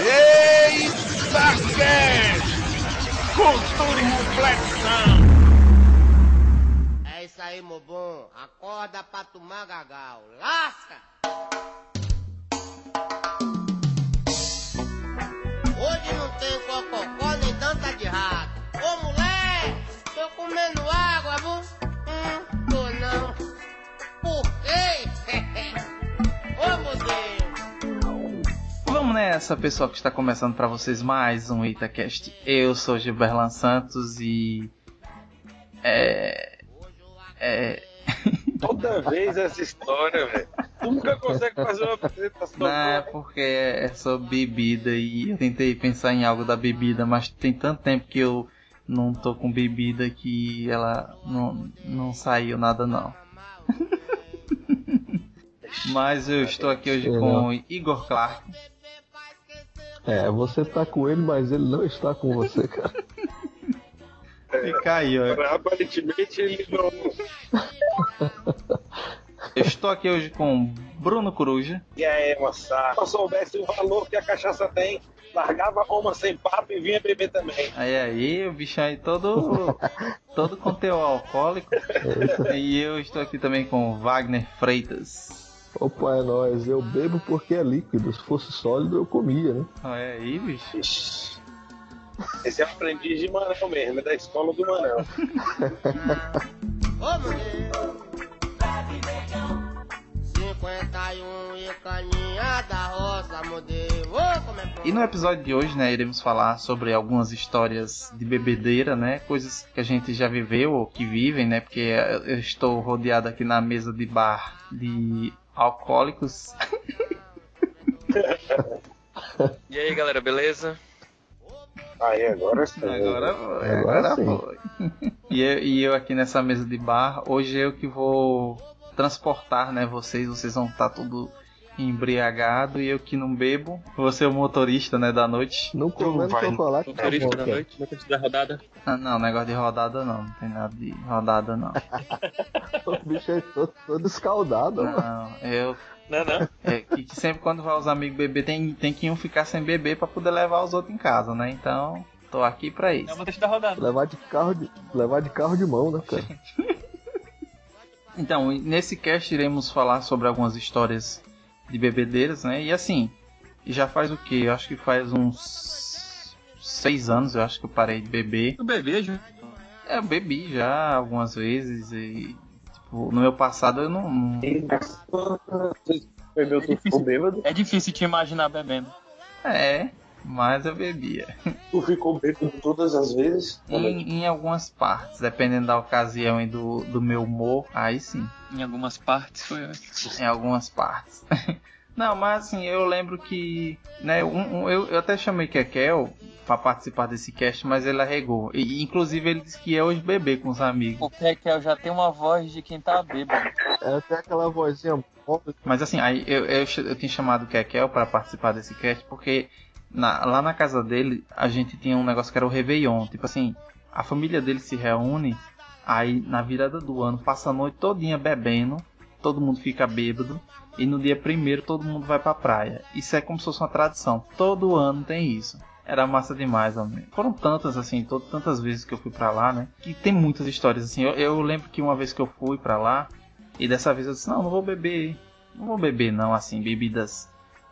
Eita, Cultura e reflexão! É isso aí, meu bom. Acorda pra tomar gagal. Lasca! Hoje não tem cococó nem tanta de rato. Ô mulher, tô comendo água, viu? Hum, tô não. Por quê? Vamos nessa, pessoal que está começando para vocês mais um Itacast. Eu sou Gilberlan Santos e. É. É. Toda vez essa história, velho. Tu nunca consegue fazer uma apresentação. Não, é porque é sobre bebida e eu tentei pensar em algo da bebida, mas tem tanto tempo que eu não tô com bebida que ela não, não saiu nada não. mas eu estou aqui hoje com Igor Clark. É, você tá com ele, mas ele não está com você, cara. Fica aí, ó. Aparentemente ele não. Eu estou aqui hoje com Bruno Coruja. E aí, moçada? Se eu soubesse o valor que a cachaça tem, largava Roma sem papo e vinha beber também. Aí aí, o bicho aí todo, todo com teor alcoólico. E eu estou aqui também com Wagner Freitas. Opa, é nóis. Eu bebo porque é líquido. Se fosse sólido, eu comia, né? Olha aí, bicho. Ixi. Esse é o aprendiz de Manel mesmo, é da escola do Manel. Ô mulher. 51 e caninha da roça, modelo. Ô, como é bom. E no episódio de hoje, né, iremos falar sobre algumas histórias de bebedeira, né? Coisas que a gente já viveu ou que vivem, né? Porque eu estou rodeado aqui na mesa de bar de alcoólicos. E aí galera, beleza? Aí, agora sim. Agora foi, Agora agora sim. foi. E eu, e eu aqui nessa mesa de bar, hoje eu que vou transportar, né, vocês, vocês vão estar tudo embriagado e eu que não bebo, vou ser o motorista, né, da noite. Não comendo vai- chocolate, tá Motorista bom, da noite, motorista da rodada. Ah, não, negócio de rodada não, não tem nada de rodada não. O bicho aí todo, todo escaldado, mano. Não, eu Não, não. é que, que sempre quando vai os amigos beber tem, tem que um ficar sem beber pra poder levar os outros em casa, né? Então, tô aqui pra É isso. motorista da rodada. Levar de carro de, levar de carro de mão, né, cara? Então, nesse cast iremos falar sobre algumas histórias de bebedeiras, né? E assim, já faz o que? Eu acho que faz uns seis anos, eu acho que eu parei de beber. O bebê, Ju. É, eu bebi já algumas vezes e tipo, no meu passado eu não, não- Bebeu É difícil. É difícil te imaginar bebendo. é, mas eu bebia. Tu ficou bêbado todas as vezes. Em, em algumas partes, dependendo da ocasião e do, do meu humor, aí sim. Em algumas partes foi ótimo. em algumas partes. Não, mas assim, eu lembro que, né, um, um- eu, eu até chamei Kekel pra participar desse cast, mas ele arregou. E, inclusive ele disse que ia hoje beber com os amigos. O Kekel já tem uma voz de quem tá bêbado. É até aquela vozinha. Mas assim, aí eu, eu, eu tinha chamado o Kekel pra participar desse cast porque na- lá na casa dele a gente tinha um negócio que era o Réveillon. Tipo assim, a família dele se reúne, aí na virada do ano passa a noite todinha bebendo, todo mundo fica bêbado. E no dia primeiro todo mundo vai pra praia. Isso é como se fosse uma tradição. Todo ano tem isso. Era massa demais, homem. Foram tantas, assim, tantas vezes que eu fui pra lá, né? Que tem muitas histórias, assim. Eu, eu lembro que uma vez que eu fui pra lá, e dessa vez eu disse, não, não vou beber. Não vou beber, não, assim, bebidas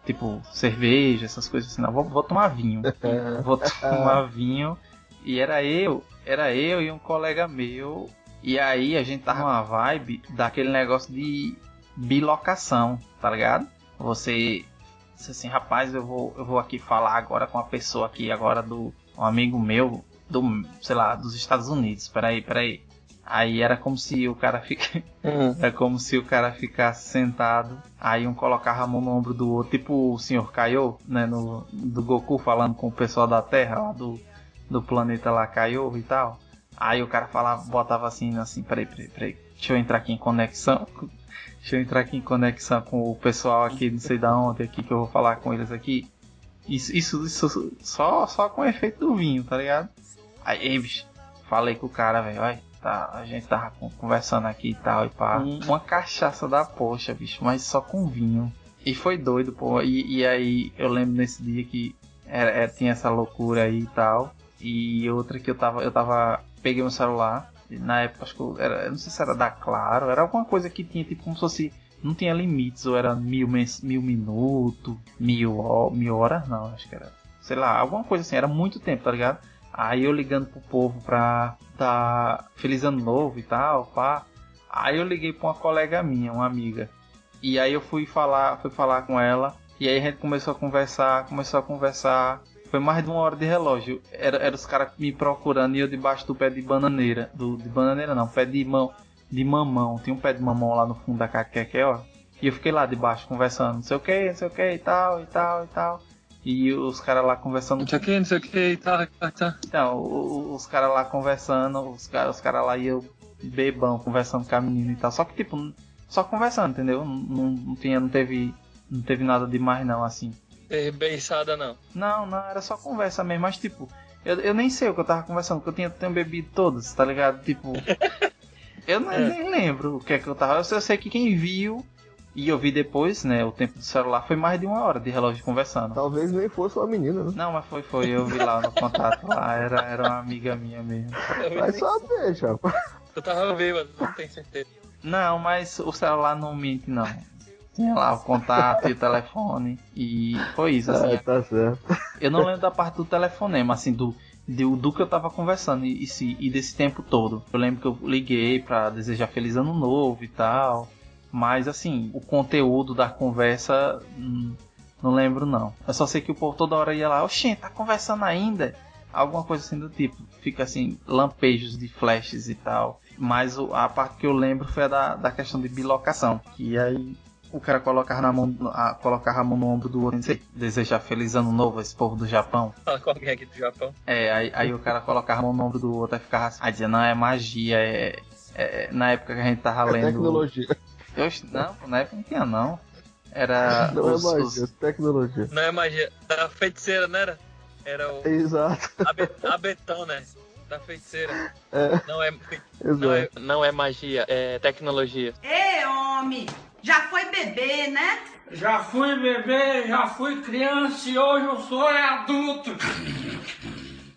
tipo cerveja, essas coisas assim, não. Vou, vou tomar vinho. vou tomar vinho. E era eu, era eu e um colega meu. E aí a gente tava numa vibe daquele negócio de bilocação, tá ligado? Você disse assim, rapaz, eu vou, eu vou aqui falar agora com uma pessoa aqui, agora do um amigo meu, do, sei lá, dos Estados Unidos. Peraí, peraí. Aí era como se o cara fica, é como se o cara ficasse sentado, aí um colocava a mão no ombro do outro, tipo o Sr. Kaiô, né, no, do Goku falando com o pessoal da Terra, lá do, do planeta lá Kaiô e tal. Aí o cara falava, botava assim, assim, peraí, peraí, peraí, deixa eu entrar aqui em conexão, deixa eu entrar aqui em conexão com o pessoal aqui, não sei da onde aqui, que eu vou falar com eles aqui. Isso, isso, isso só, só com o efeito do vinho, tá ligado? Aí, bicho, falei com o cara, velho, olha, tá, a gente tava con- conversando aqui e tal, e pá. Hum. Uma cachaça da poxa, bicho, mas só com vinho. E foi doido, pô. E, e aí eu lembro nesse dia que Era, era- tinha essa loucura aí e tal. E outra que eu tava. Eu tava. Peguei meu celular. Na época acho que eu, era. Eu não sei se era da Claro, era alguma coisa que tinha tipo como se fosse. Não tinha limites, ou era mil, mil minutos, mil, mil horas, não, acho que era. Sei lá, alguma coisa assim, era muito tempo, tá ligado? Aí eu ligando pro povo pra dar Feliz Ano Novo e tal, pá. Aí eu liguei pra uma colega minha, uma amiga. E aí eu fui falar, fui falar com ela. E aí a gente começou a conversar, começou a conversar. Foi mais de uma hora de relógio. Era, era os caras me procurando e eu debaixo do pé de bananeira. Do, de bananeira não, pé de mão. De mamão. Tem um pé de mamão lá no fundo da caqueque, ó. E eu fiquei lá debaixo conversando, não sei o que, não sei o que e tal, e tal, e tal. E os caras lá conversando. Não sei o que, não sei o que, tá, tá, tá. Então, os caras lá conversando, os caras os cara lá e eu bebão conversando com a menina e tal. Só que tipo, só conversando, entendeu? Não, não, não tinha, não teve. Não teve nada demais não, assim. Teve beiçada não. Não, não, era só conversa mesmo, mas tipo, eu, eu nem sei o que eu tava conversando, porque eu tinha, tinha bebido todas, tá ligado? Tipo. eu nem, É. nem lembro o que é que eu tava. Eu só sei que quem viu e eu vi depois, né, o tempo do celular foi mais de uma hora de relógio conversando. Talvez nem fosse uma menina, né? Não, mas foi, foi, eu vi lá no contato lá, era, era uma amiga minha mesmo. Vai saber, chapa. Eu tava bêbado, não tenho certeza. Não, mas o celular não mente, não. Tinha lá o contato e o telefone. E foi isso, assim. É, tá certo. Eu não lembro da parte do telefonema, assim, do, do, do que eu tava conversando e, e, se- e desse tempo todo. Eu lembro que eu liguei pra desejar feliz ano novo e tal. Mas, assim, o conteúdo da conversa. hum, não lembro, não. Eu só sei que o povo toda hora ia lá, oxê, tá conversando ainda? Alguma coisa assim do tipo. Fica assim, lampejos de flashes e tal. Mas a parte que eu lembro foi a da, da questão de bilocação. Que aí o cara colocava, na mão, a, colocava a mão no ombro do outro e desejar feliz ano novo a esse povo do Japão. Fala com alguém aqui do Japão. É, aí, aí o cara colocava a mão no ombro do outro e ficava assim, aí dizia, não, é magia, é, é- Na época que a gente tava É lendo. tecnologia. Eu, não, na época não tinha não. Era. Não os- é magia, os- é tecnologia. Não é magia. Da feiticeira, não era? Era o. Exato, A, be, a Betão, né? Da feiticeira. É. Não é, não, é, exato. não é magia, é tecnologia. Ê, homem, já foi bebê, né? Já fui bebê, já fui criança e hoje eu sou é adulto.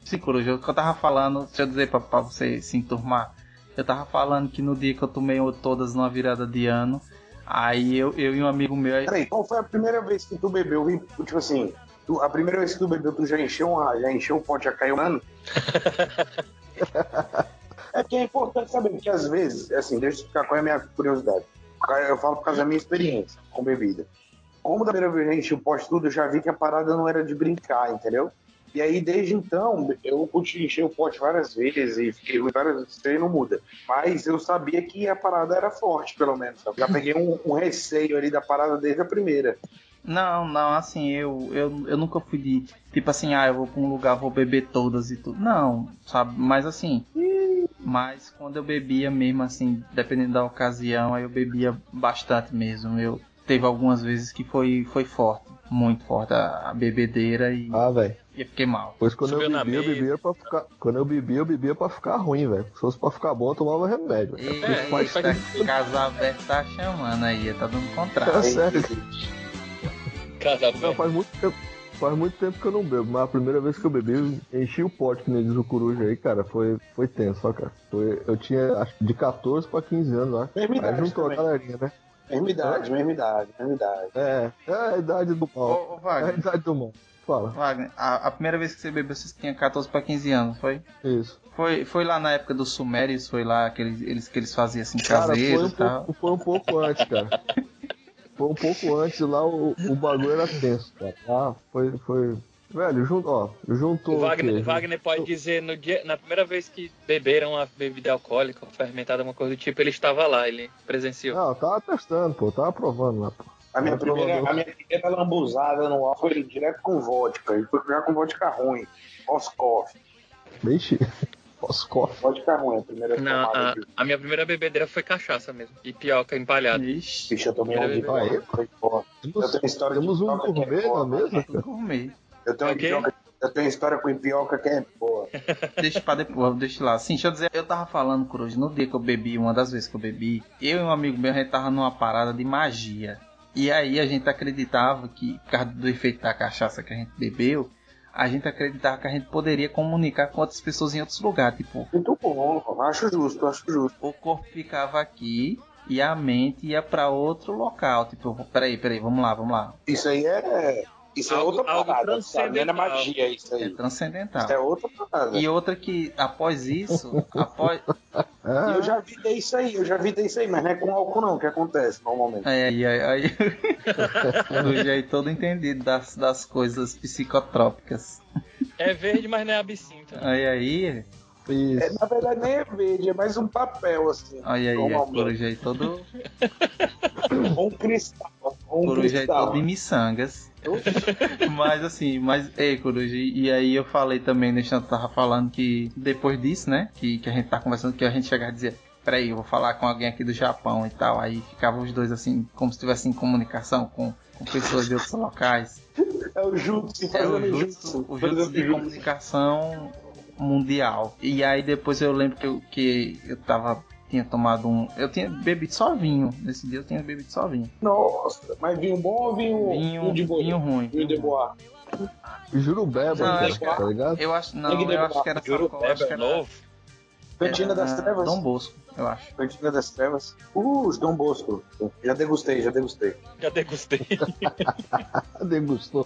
Sim, Coruja, o que eu tava falando, deixa eu dizer pra, pra você se enturmar. Eu tava falando que no dia que eu tomei todas numa virada de ano, aí eu, eu e um amigo meu. aí- Peraí, qual foi a primeira vez que tu bebeu? Vi- Tipo assim, tu- a primeira vez que tu bebeu, tu já encheu, uma, já encheu o pote, já caiu um ano? é que é importante saber, porque às vezes, assim, deixa eu explicar qual é a minha curiosidade. Eu falo por causa da minha experiência com bebida. Como da primeira vez eu enchi o pote tudo, eu já vi que a parada não era de brincar, entendeu? E aí, desde então, eu pude encher o pote várias vezes e fiquei ruim várias vezes, isso aí não muda. Mas eu sabia que a parada era forte, pelo menos. sabe? Já peguei um, um receio ali da parada desde a primeira. Não, não, assim, eu, eu, eu nunca fui de. Tipo assim, ah, eu vou pra um lugar, vou beber todas e tudo. Não, sabe? Mas assim. Mas quando eu bebia mesmo, assim, dependendo da ocasião, aí eu bebia bastante mesmo. Eu teve algumas vezes que foi, foi forte, muito forte a, a bebedeira e, Ah, velho. E fiquei mal. Pois quando Subiu eu na bebia, eu bebia pra ficar. Quando eu bebia, eu bebia pra ficar ruim, velho. Se fosse pra ficar bom, eu tomava remédio. velho. Eita, É, faz casa aberta tá chamando aí, tá dando É contrário. sério. Casal Não, faz muito tempo. Faz muito tempo que eu não bebo, mas a primeira vez que eu bebi, eu enchi o pote, que nem diz o coruja aí, cara, foi, foi tenso, ó, cara. Foi, eu tinha, acho que de 14 pra 15 anos. Mesma Aí idade juntou a também. galerinha, né? Mesma idade, mesma idade, mesma idade. É, é a idade do Ô, mal. ô, É a idade do mal. Fala, Wagner, a, a primeira vez que você bebeu, você tinha 14 pra 15 anos, foi? isso. Foi, foi lá na época dos Sumérios, foi lá que eles, eles, que eles faziam assim, Cara, foi caseiro um, e tal. pouco, foi um pouco antes, cara. Foi um pouco antes lá, o, o bagulho era tenso, cara. Ah, foi, foi. Velho, junto, ó, juntou. O Wagner, o Wagner pode dizer, no dia, na primeira vez que beberam uma bebida alcoólica ou fermentada, uma coisa do tipo, ele estava lá, ele presenciou. Não, eu tava testando, pô, tava provando lá, pô. A minha, primeira, a minha primeira lambuzada no álcool foi direto com vodka. E foi já com vodka ruim. Oscoff. Vixe, pós-coffee. Vodka ruim, a primeira Não, tomada. a, de- a minha primeira bebedeira foi cachaça mesmo. E pioca empalhada. Ixi, Bicho, eu tomei uma foda. Eu Temos, tenho história de temos um que é gourmet na boa. mesa. Eu tenho, Ok. pioca- eu tenho história com pioca que é boa. Deixa pra depois, deixa lá. Sim, deixa eu dizer, eu tava falando, Cruz, no dia que eu bebi, uma das vezes que eu bebi, eu e um amigo meu, a gente tava numa parada de magia. E aí a gente acreditava que, por causa do efeito da cachaça que a gente bebeu, a gente acreditava que a gente poderia comunicar com outras pessoas em outros lugares. Tipo, Muito bom, acho justo, acho justo. o corpo ficava aqui e a mente ia pra outro local. Tipo, peraí, peraí, vamos lá, vamos lá. Isso aí é. Isso Algo- é outra algo parada? Não é transcendental. magia isso É aí. transcendental. Isso é outra parada. E outra que, após isso, após. Ah, eu já vi isso aí, eu já vi isso aí, mas não é com álcool não que acontece normalmente. Aí, aí, aí. do jeito todo entendido das, das coisas psicotrópicas. É verde, mas não é absinto. Aí, aí. isso. É, na verdade nem é verde, é mais um papel assim. Aí, aí, por normalmente. jeito todo. Um cristal. Um Por jeito cristal. todo de miçangas. Mas assim, mas, ei, Coruja, e e aí eu falei também, deixa eu tava falando que depois disso, né, que, que a gente tá conversando, que a gente chegava e dizia, peraí, eu vou falar com alguém aqui do Japão e tal, aí ficavam os dois assim, como se estivessem em comunicação com, com pessoas de outros locais. É o jutsu, É o jutsu, o jutsu de comunicação mundial. E aí depois eu lembro que eu, que eu tava, tinha tomado um, eu tinha bebido só vinho, nesse dia eu tinha bebido só vinho. Nossa, mas vinho bom ou vinho, Vinho, de boa? vinho ruim. Vinho de boa. Jurubeba, Não, cara, tá ligado? Eu acho, não, eu acho que era Juro, Sacol, acho que era, novo. Cantina das era Trevas. Dom Bosco, eu acho. Cantina das Trevas. Uh, os Dom Bosco. Já degustei, já degustei. Já degustei. Degustou.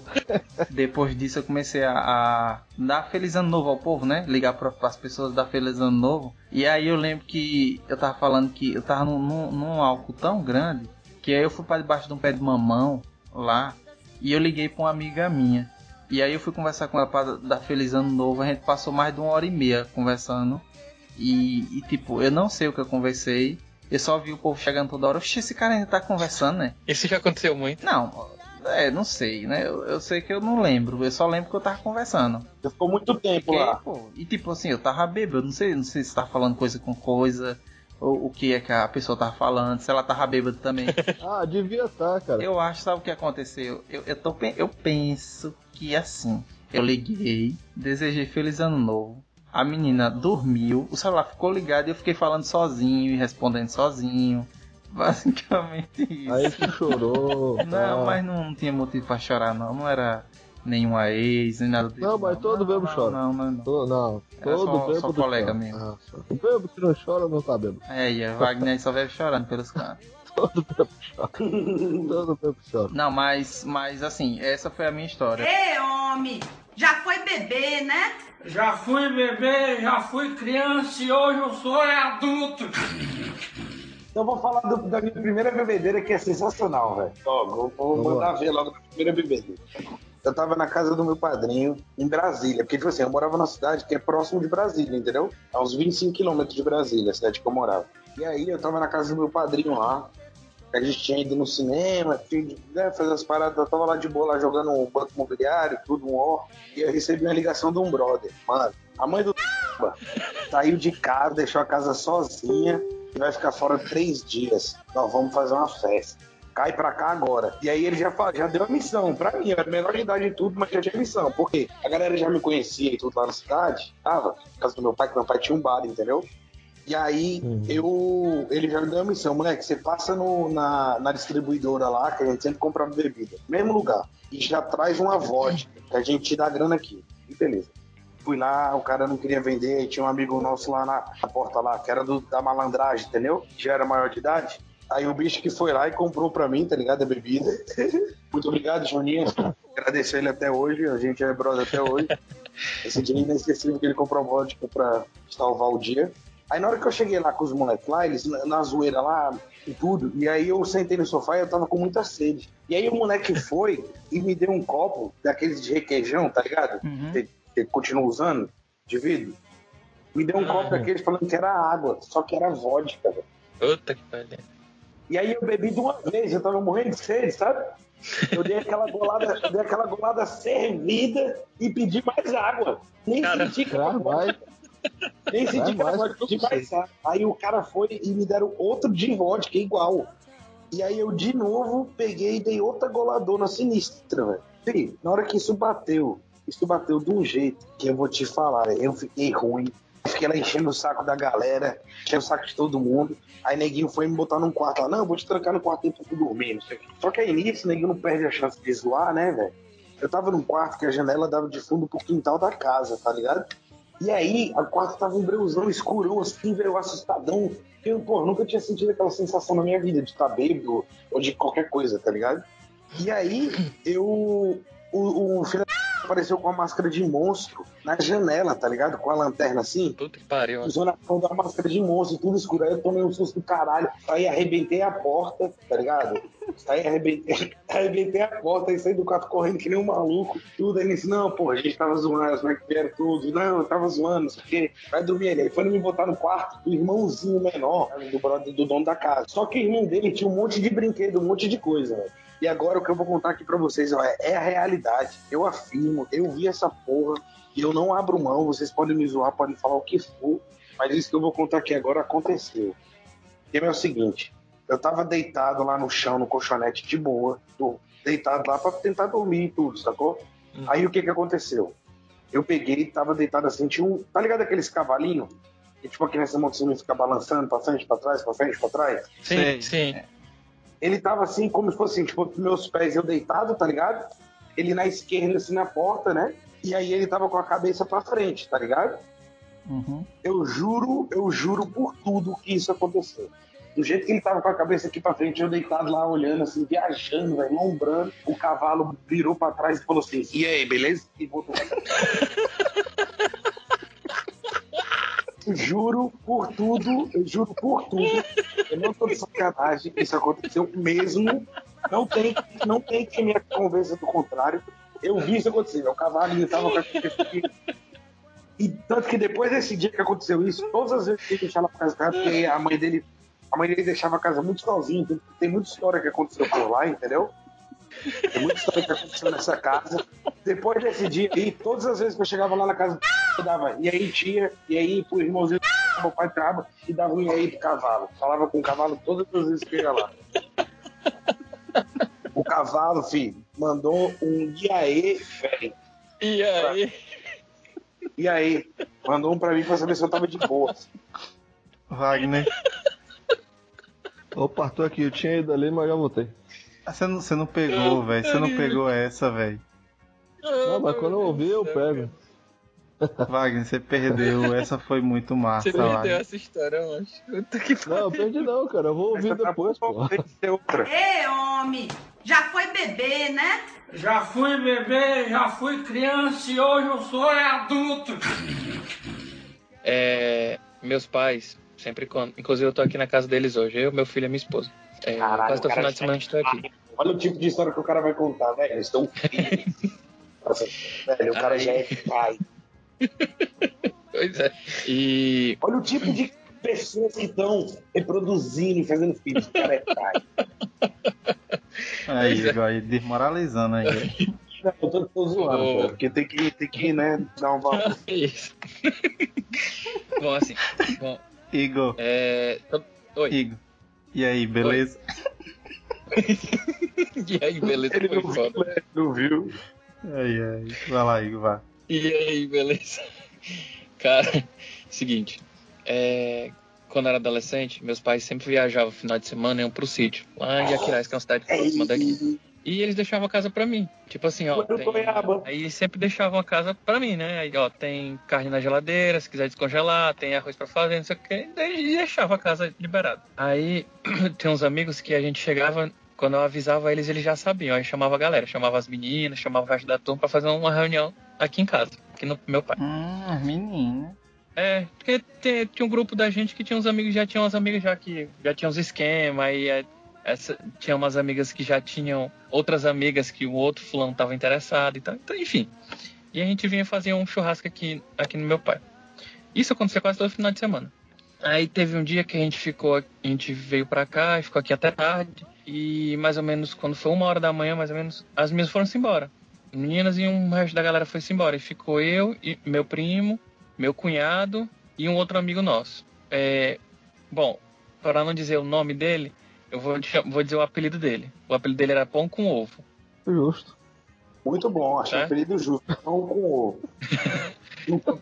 Depois disso eu comecei a, a dar feliz ano novo ao povo, né? Ligar para as pessoas dar feliz ano novo. E aí eu lembro que eu tava falando que eu tava num, num, num álcool tão grande que aí eu fui para debaixo de um pé de mamão lá e eu liguei para uma amiga minha. E aí eu fui conversar com ela para dar feliz ano novo. A gente passou mais de uma hora e meia conversando. E, e, tipo, eu não sei o que eu conversei. Eu só vi o povo chegando toda hora. Oxi, esse cara ainda tá conversando, né? Isso já aconteceu muito. Não, é, não sei, né? Eu, eu sei que eu não lembro, eu só lembro que eu tava conversando. Você ficou muito tempo Porque, lá. pô, e tipo assim, eu tava bêbado, eu não sei, não sei se tá falando coisa com coisa, ou o que é que a pessoa tava falando, se ela tava bêbada também. Ah, devia estar, cara. eu acho, sabe o que aconteceu? Eu, eu, tô, eu penso que assim, eu liguei, desejei feliz ano novo. A menina dormiu, o celular ficou ligado e eu fiquei falando sozinho e respondendo sozinho. Basicamente isso. Aí tu chorou. Não, tá. mas não, não tinha motivo pra chorar, não. Não era nenhuma ex, nem nada disso. Não, mas todo não, chora. Não, não, não. Tô- não, todo só- bêbado só colega chora. mesmo. Ah. O bêbado que não chora não tá bêbado. É, e a Wagner só veio chorando pelos cantos. Todo bêbado chora. todo bêbado chora. Não, mas, mas assim, essa foi a minha história. Ei, homem, já foi bebê, né? Já fui bebê, já fui criança e hoje eu sou adulto. Então eu vou falar do- da minha primeira bebedeira que é sensacional, velho. Ó, vou, vou mandar ver logo da primeira bebedeira. Eu tava na casa do meu padrinho em Brasília, porque, tipo assim, eu morava numa cidade que é próximo de Brasília, entendeu? A uns 25 quilômetros de Brasília, a cidade que eu morava. E aí eu tava na casa do meu padrinho lá, a gente tinha ido no cinema, tinha né, fazer as paradas, eu tava lá de boa, lá jogando um banco imobiliário, tudo, um ó. E eu recebi uma ligação de um brother. Mano, a mãe do saiu de casa, deixou a casa sozinha e vai ficar fora três dias. Nós vamos fazer uma festa. Cai pra cá agora. E aí ele já, já deu a missão pra mim. Eu era menor de idade e tudo, mas já tinha missão. Por quê? A galera já me conhecia e tudo lá na cidade. Tava, na casa do meu pai, que meu pai tinha um bar, entendeu? E aí Uhum. eu. Ele já me deu a missão, moleque, você passa no, na, na distribuidora lá, que a gente sempre compra bebida. Mesmo lugar. E já traz uma vodka, que a gente te dá grana aqui. E beleza. Fui lá, o cara não queria vender, tinha um amigo nosso lá na, na porta lá, que era do, da malandragem, entendeu? Já era maior de idade. Aí o bicho que foi lá e comprou pra mim, tá ligado? A bebida. Muito obrigado, Joninha. Agradeço ele até hoje, a gente é brother até hoje. Esse dia é inesquecível que ele comprou vodka pra salvar o dia. Aí na hora que eu cheguei lá com os moleques lá, eles na, zoeira lá e tudo, e aí eu sentei no sofá e eu tava com muita sede. E aí o moleque foi e me deu um copo daqueles de requeijão, tá ligado? Uhum. Você, você continua usando, de vidro. Me deu um copo daqueles falando que era água, só que era vodka, velho. Puta que pariu. E aí eu bebi de uma vez, eu tava morrendo de sede, sabe? Eu dei aquela golada, eu dei aquela golada servida e pedi mais água. Nem Cara, senti que era vai. Nem senti que era vodka, mais água. Aí o cara foi e me deram outro de vodka igual. E aí eu de novo peguei e dei outra goladona sinistra, velho. Na hora que isso bateu, isso bateu de um jeito que eu vou te falar, eu fiquei ruim. Fiquei lá enchendo o saco da galera, enchendo o saco de todo mundo. Aí neguinho foi me botar num quarto lá, não, vou te trancar no quarto pra tu dormir, não sei o quê. Só que aí nisso, neguinho não perde a chance de zoar, né, velho? eu tava num quarto que a janela dava de fundo pro quintal da casa, tá ligado? E aí, o quarto tava um breuzão escurão, assim, velho, assustadão. Eu, pô, nunca tinha sentido aquela sensação na minha vida de estar bêbado ou de qualquer coisa, tá ligado? E aí, eu. O, o apareceu com a máscara de monstro na janela, tá ligado? Com a lanterna assim. Puta que pariu. Usando a porra da máscara de monstro, tudo escuro. Aí eu tomei um susto do caralho. Aí arrebentei a porta, tá ligado? Aí arrebentei, arrebentei a porta e saí do quarto correndo que nem um maluco. Tudo. Aí ele disse: Não, pô, a gente tava zoando, como é que vieram tudo? Não, eu tava zoando, não sei o quê. Vai dormir ali. Aí foi me botar no quarto do irmãozinho menor, do brother do dono da casa. Só que o irmão dele tinha um monte de brinquedo, um monte de coisa, velho. E agora o que eu vou contar aqui pra vocês ó, é a realidade. Eu afirmo, eu vi essa porra e eu não abro mão. Vocês podem me zoar, podem falar o que for, mas isso que eu vou contar aqui agora aconteceu. E é o seguinte: eu tava deitado lá no chão, no colchonete de boa, tô deitado lá pra tentar dormir e tudo, sacou? Aí o que que aconteceu? Eu peguei, tava deitado assim, tinha um. Tá ligado aqueles cavalinhos? Que tipo a criança montanha fica balançando pra frente, pra trás, pra frente, pra trás? Sim, sim. Ele tava assim, como se fosse assim, tipo, meus pés eu deitado, tá ligado? Ele na esquerda, assim, na porta, né? E aí ele tava com a cabeça pra frente, tá ligado? Uhum. Eu juro, eu juro por tudo que isso aconteceu. Do jeito que ele tava com a cabeça aqui pra frente, eu deitado lá olhando, assim, viajando, velho, lombrando. O cavalo virou pra trás e falou assim: E aí, beleza? E voltou pra trás. Juro por tudo, eu juro por tudo. Eu não tô de sacanagem, isso aconteceu mesmo. Não tem, não tem que me convença do contrário. Eu vi isso acontecer. O cavalinho tava com a cabeça aqui. E tanto que depois desse dia que aconteceu isso, todas as vezes que ele deixava a casa, porque a mãe dele, a mãe dele deixava a casa muito sozinha, tem, tem muita história que aconteceu por lá, entendeu? Tem muita história que aconteceu nessa casa. Depois desse dia aí, todas as vezes que eu chegava lá na casa, eu dava, e aí tia, e aí pro irmãozinho, meu pai trava, e dava um e aí pro cavalo. Falava com o cavalo todas as vezes que eu ia lá. O cavalo, filho, mandou um e aí, velho. E aí? E aí? Mandou um pra mim pra saber se eu tava de boa. Wagner, Opa, tô aqui, eu tinha ido ali, mas já voltei. Você não, você não pegou, velho. Você não pegou essa, velho. Não, mas quando eu ouvir, eu pego. Wagner, você perdeu. Essa foi muito massa, Você perdeu Wagner. essa história. Puta que Não, eu perdi não, cara. Eu vou ouvir Essa tá depois, pô. outra. Ei, homem, já foi bebê, né? Já fui bebê, já fui criança e hoje eu sou adulto. É, meus pais, sempre quando. Inclusive, eu tô aqui na casa deles hoje. Eu, meu filho e minha esposa. É, Caralho, quase todo cara, final de semana a gente tá aqui. Olha o tipo de história que o cara vai contar, velho. Eles estão. Nossa, velho, o cara Aí. já é pai. Pois é. E. Olha o tipo de pessoas que estão reproduzindo e fazendo filhos. O cara é pai. Aí, é. Igor, aí, desmoralizando aí. Não, eu tô, tô zoando, Ô. velho, porque tem que, tem que, né, dar um valor. É isso. bom, assim. Bom, Igor, é. Oi. Igor. E aí, beleza? E aí, beleza? Ele Foi não foda. viu, né? não viu. Aí, aí. Vai lá, Igor, vai. E aí, beleza? Cara, seguinte. É, quando eu era adolescente, meus pais sempre viajavam no final de semana e iam pro sítio. Lá em Aquiraz, que é uma cidade próxima daqui. E eles deixavam a casa pra mim. Tipo assim, ó. Goiaba. Aí eles sempre deixavam a casa pra mim, né? Aí, ó, tem carne na geladeira, se quiser descongelar, tem arroz pra fazer, não sei o quê. Daí eles deixavam a casa liberada. Aí tem uns amigos que a gente chegava, quando eu avisava eles, eles já sabiam. Aí chamava a galera, chamava as meninas, chamava o resto da turma pra fazer uma reunião aqui em casa, aqui no meu pai. Hum, menina. É, porque tinha um grupo da gente que tinha uns amigos, já tinha umas amigas já que já tinham uns esquemas, aí é, essa, tinha umas amigas que já tinham outras amigas que o outro fulano tava interessado e tal. Então, enfim. E a gente vinha fazer um churrasco aqui, aqui no meu pai. Isso aconteceu quase todo final de semana. Aí teve um dia que a gente ficou, a gente veio pra cá e ficou aqui até tarde. E mais ou menos, quando foi uma hora da manhã, mais ou menos, as meninas foram-se embora. Meninas e um resto da galera foi-se embora. E ficou eu e meu primo, meu cunhado e um outro amigo nosso. É, bom, para não dizer o nome dele, eu vou, vou dizer o apelido dele. O apelido dele era Pão com Ovo. Justo. Muito bom, achei É? o apelido justo. Pão com ovo.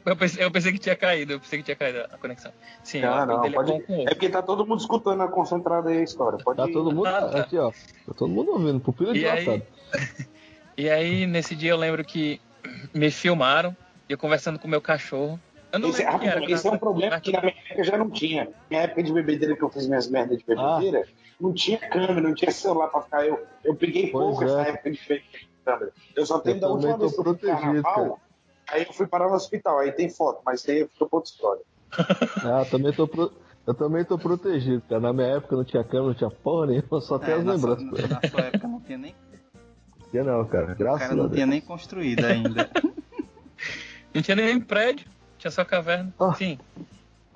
Eu pensei, eu pensei que tinha caído, eu pensei que tinha caído a conexão. Sim, o Ah, apelido não, dele pode- é Pão com Ovo. É porque tá todo mundo escutando a concentrada aí a história. Pode Tá ir. todo mundo Ah, tá. aqui, ó. Tá todo mundo ouvindo. Pupila E aí-. E aí, nesse dia, eu lembro que me filmaram, eu conversando com o meu cachorro. Eu não Esse, era, esse é um problema que na minha época já não tinha. Na época de bebedeira que eu fiz minhas merdas de bebedeira, não tinha câmera, não tinha celular pra ficar. Eu, eu peguei Pois pouco é. essa época de câmera. Eu só tenho Eu da última vez tô que eu carnaval, aí eu fui parar no hospital, aí tem foto, mas aí ficou pra outra história. Ah, também tô pro- Eu também tô protegido, cara. Na minha época não tinha câmera, não tinha porra nenhuma, só tem É, as na, sua, lembranças. na sua época não tinha nem. Tinha não, cara. O Graças cara a não tinha nem construído ainda. Não tinha nem prédio, tinha só caverna. Ah. Sim.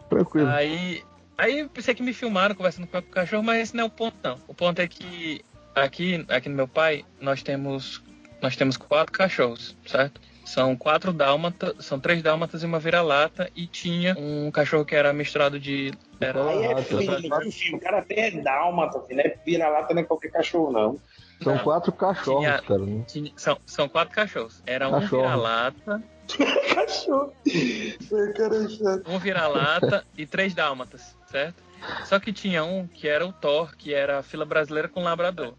Tranquilo. Aí, aí pensei que me filmaram conversando com o cachorro, mas esse não é o ponto não. O ponto é que aqui, aqui no meu pai, nós temos nós temos quatro cachorros, certo? São quatro dálmatas, são três dálmatas e uma vira-lata e tinha um cachorro que era misturado de era, Aí é Ah, tá. filho, o cara até é dálmata, filho, não é vira-lata, não é qualquer cachorro, não. São não. quatro cachorros, Tinha- cara. Né? tinha- são, são quatro cachorros. Era um Cachorro. vira-lata, Cachorro. É um vira-lata e três dálmatas, certo? Só que tinha um que era o Thor, que era a fila brasileira com labrador.